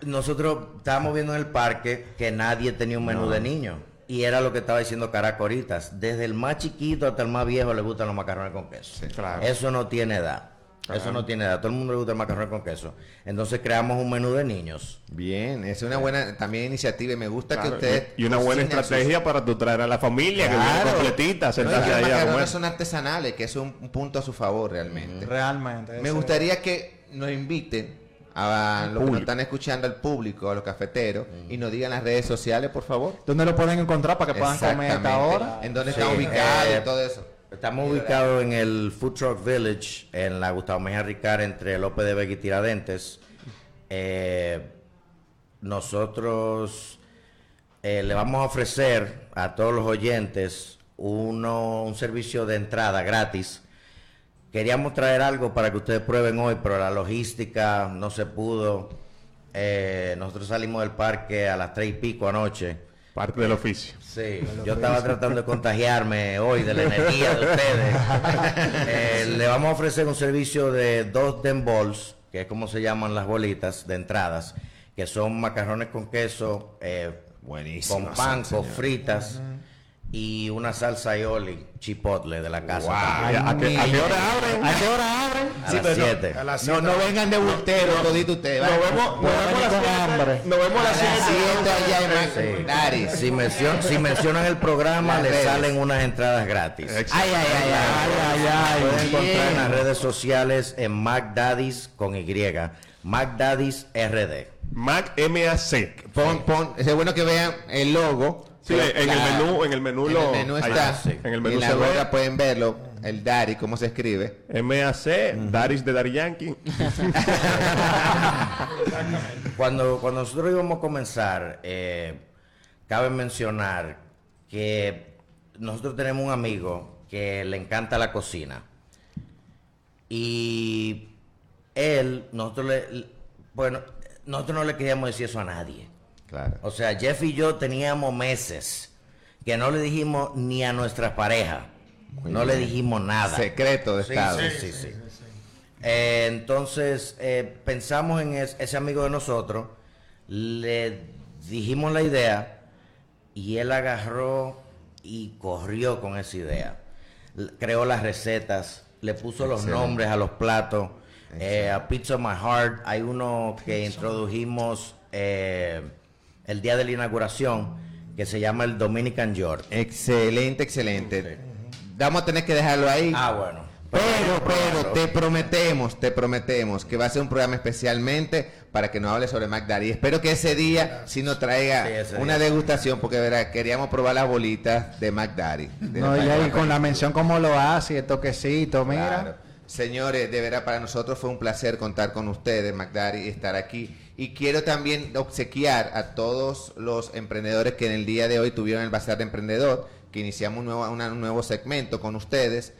nosotros estábamos viendo en el parque que nadie tenía un menú de niños. Y era lo que estaba diciendo Caracas ahorita. Desde el más chiquito hasta el más viejo le gustan los macarrones con queso. claro. Eso no tiene edad. Eso no tiene edad. Todo el mundo le gusta el macarrón con queso. Entonces creamos un menú de niños. Bien, es una buena también iniciativa y me gusta Claro, que ustedes y una buena sus- estrategia para tu traer a la familia que Claro. viene completita, No, sentarse que ahí a comer. son artesanales, que es un, un punto a su favor realmente. Realmente. Me gustaría que nos inviten a los que nos están escuchando al público, a los cafeteros, y nos digan las redes sociales, por favor. ¿Dónde lo pueden encontrar para que puedan comer a esta hora? En dónde Sí, está ubicado eh, y todo eso. Estamos ubicados en el Food Truck Village, en la Gustavo Mejía Ricard, entre López de Vega y Tiradentes. Eh, nosotros eh, le vamos a ofrecer a todos los oyentes uno, un servicio de entrada gratis. Queríamos traer algo para que ustedes prueben hoy, pero la logística no se pudo. Eh, nosotros salimos del parque a las tres y pico anoche. Parte del oficio. Sí, yo estaba tratando de contagiarme hoy de la energía de ustedes. Eh, le vamos a ofrecer un servicio de dos den balls, que es como se llaman las bolitas de entradas, que son macarrones con queso, eh, Buenísimo. con pan, con fritas y una salsa aioli chipotle de la casa. Wow. ¿A qué, a qué hora abren? ¿A qué hora abren? A las siete. A las No, siete. no vengan de bultero, todito ustedes. Nos vemos, nos vemos con siete. hambre. Nos vemos a A las las siete. siete allá en Mac- Sí. Si, mencion- si mencionan el programa, Las le redes. salen unas entradas gratis. Ay, ay, ay, ay, ay, ay. Pueden encontrar en las redes sociales en MacDaddies con Y. MacDaddies RD. Mac MAC. Pon, pon, es bueno que vean el logo. Sí, en el menú, en el menú en lo. el menú está. En el menú en la se ve. pueden verlo. El Dari, cómo se escribe. MAC, Daris de Daddy Yankee. Cuando, cuando nosotros íbamos a comenzar, eh, cabe mencionar que nosotros tenemos un amigo que le encanta la cocina. Y él, nosotros le, bueno, nosotros no le queríamos decir eso a nadie. Claro. O sea, Jeff y yo teníamos meses que no le dijimos ni a nuestras parejas. Muy no le dijimos nada. Secreto de Sí, Estado. sí, sí, sí. Eh, entonces, eh, pensamos en es- ese amigo de nosotros, le dijimos la idea y él agarró y corrió con esa idea. Creó las recetas, le puso los nombres a los platos. Eh, a Pizza My Heart hay uno que introdujimos eh, el día de la inauguración que se llama el Dominican York. Excelente, excelente. Vamos a tener que dejarlo ahí. Ah, bueno. Pero, pero, Claro. te prometemos, te prometemos que va a ser un programa especialmente para que nos hable sobre McDaddy. Espero que ese día sí nos traiga Sí, una día. degustación, porque verá, queríamos probar las bolitas de McDaddy. De No, y ahí con la mención cómo lo hace el toquecito, mira. Claro. Señores, de verdad para nosotros fue un placer contar con ustedes, McDaddy, y estar aquí. Y quiero también obsequiar a todos los emprendedores que en el día de hoy tuvieron el Bazar de Emprendedor, que iniciamos un nuevo, una- un nuevo segmento con ustedes,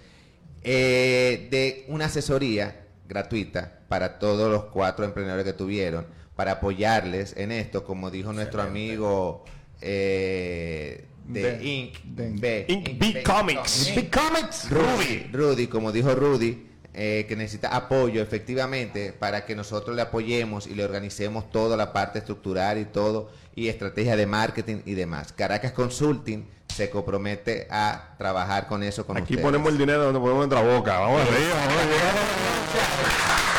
eh, de una asesoría gratuita para todos los cuatro emprendedores que tuvieron, para apoyarles en esto, como dijo nuestro amigo eh, de, De- Inc. de- B, Inc. B Comics. Big Comics. Rudy. Rudy, como dijo Rudy, eh, que necesita apoyo efectivamente para que nosotros le apoyemos y le organicemos toda la parte estructural y todo, y estrategia de marketing y demás. Caracas Consulting se compromete a trabajar con eso con Aquí ustedes. ponemos el dinero donde ponemos nuestra boca. Vamos arriba, vamos arriba.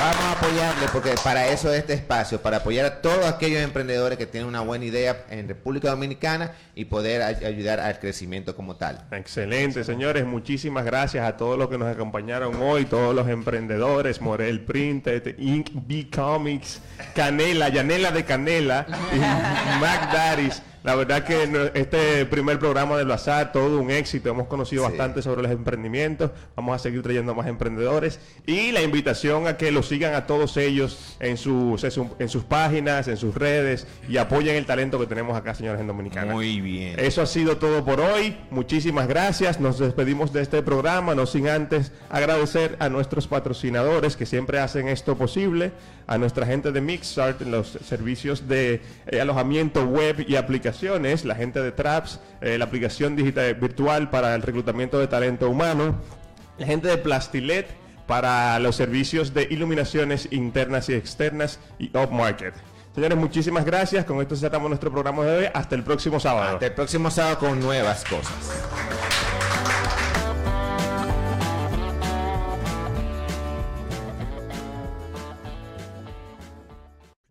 Vamos a apoyarle porque para eso es este espacio, para apoyar a todos aquellos emprendedores que tienen una buena idea en República Dominicana y poder ay- ayudar al crecimiento como tal. Excelente, señores. Muchísimas gracias a todos los que nos acompañaron hoy, todos los emprendedores, Morel Printed, Inc. B Comics, Canela, Yanela de Canela y Mac Daddies. La verdad que este primer programa del Bazar, todo un éxito. Hemos conocido Sí. bastante sobre los emprendimientos. Vamos a seguir trayendo más emprendedores. Y la invitación a que los sigan a todos ellos en sus, en su- en sus páginas, en sus redes y apoyen el talento que tenemos acá, señores, en Dominicana. Muy bien. Eso ha sido todo por hoy. Muchísimas gracias. Nos despedimos de este programa, no sin antes agradecer a nuestros patrocinadores que siempre hacen esto posible, a nuestra gente de Mixart, los servicios de eh, alojamiento web y aplicaciones, la gente de Traps, eh, la aplicación digital virtual para el reclutamiento de talento humano, la gente de Plastilet para los servicios de iluminaciones internas y externas y upmarket. Señores, muchísimas gracias. Con esto cerramos nuestro programa de hoy. Hasta el próximo sábado. Hasta el próximo sábado con nuevas cosas.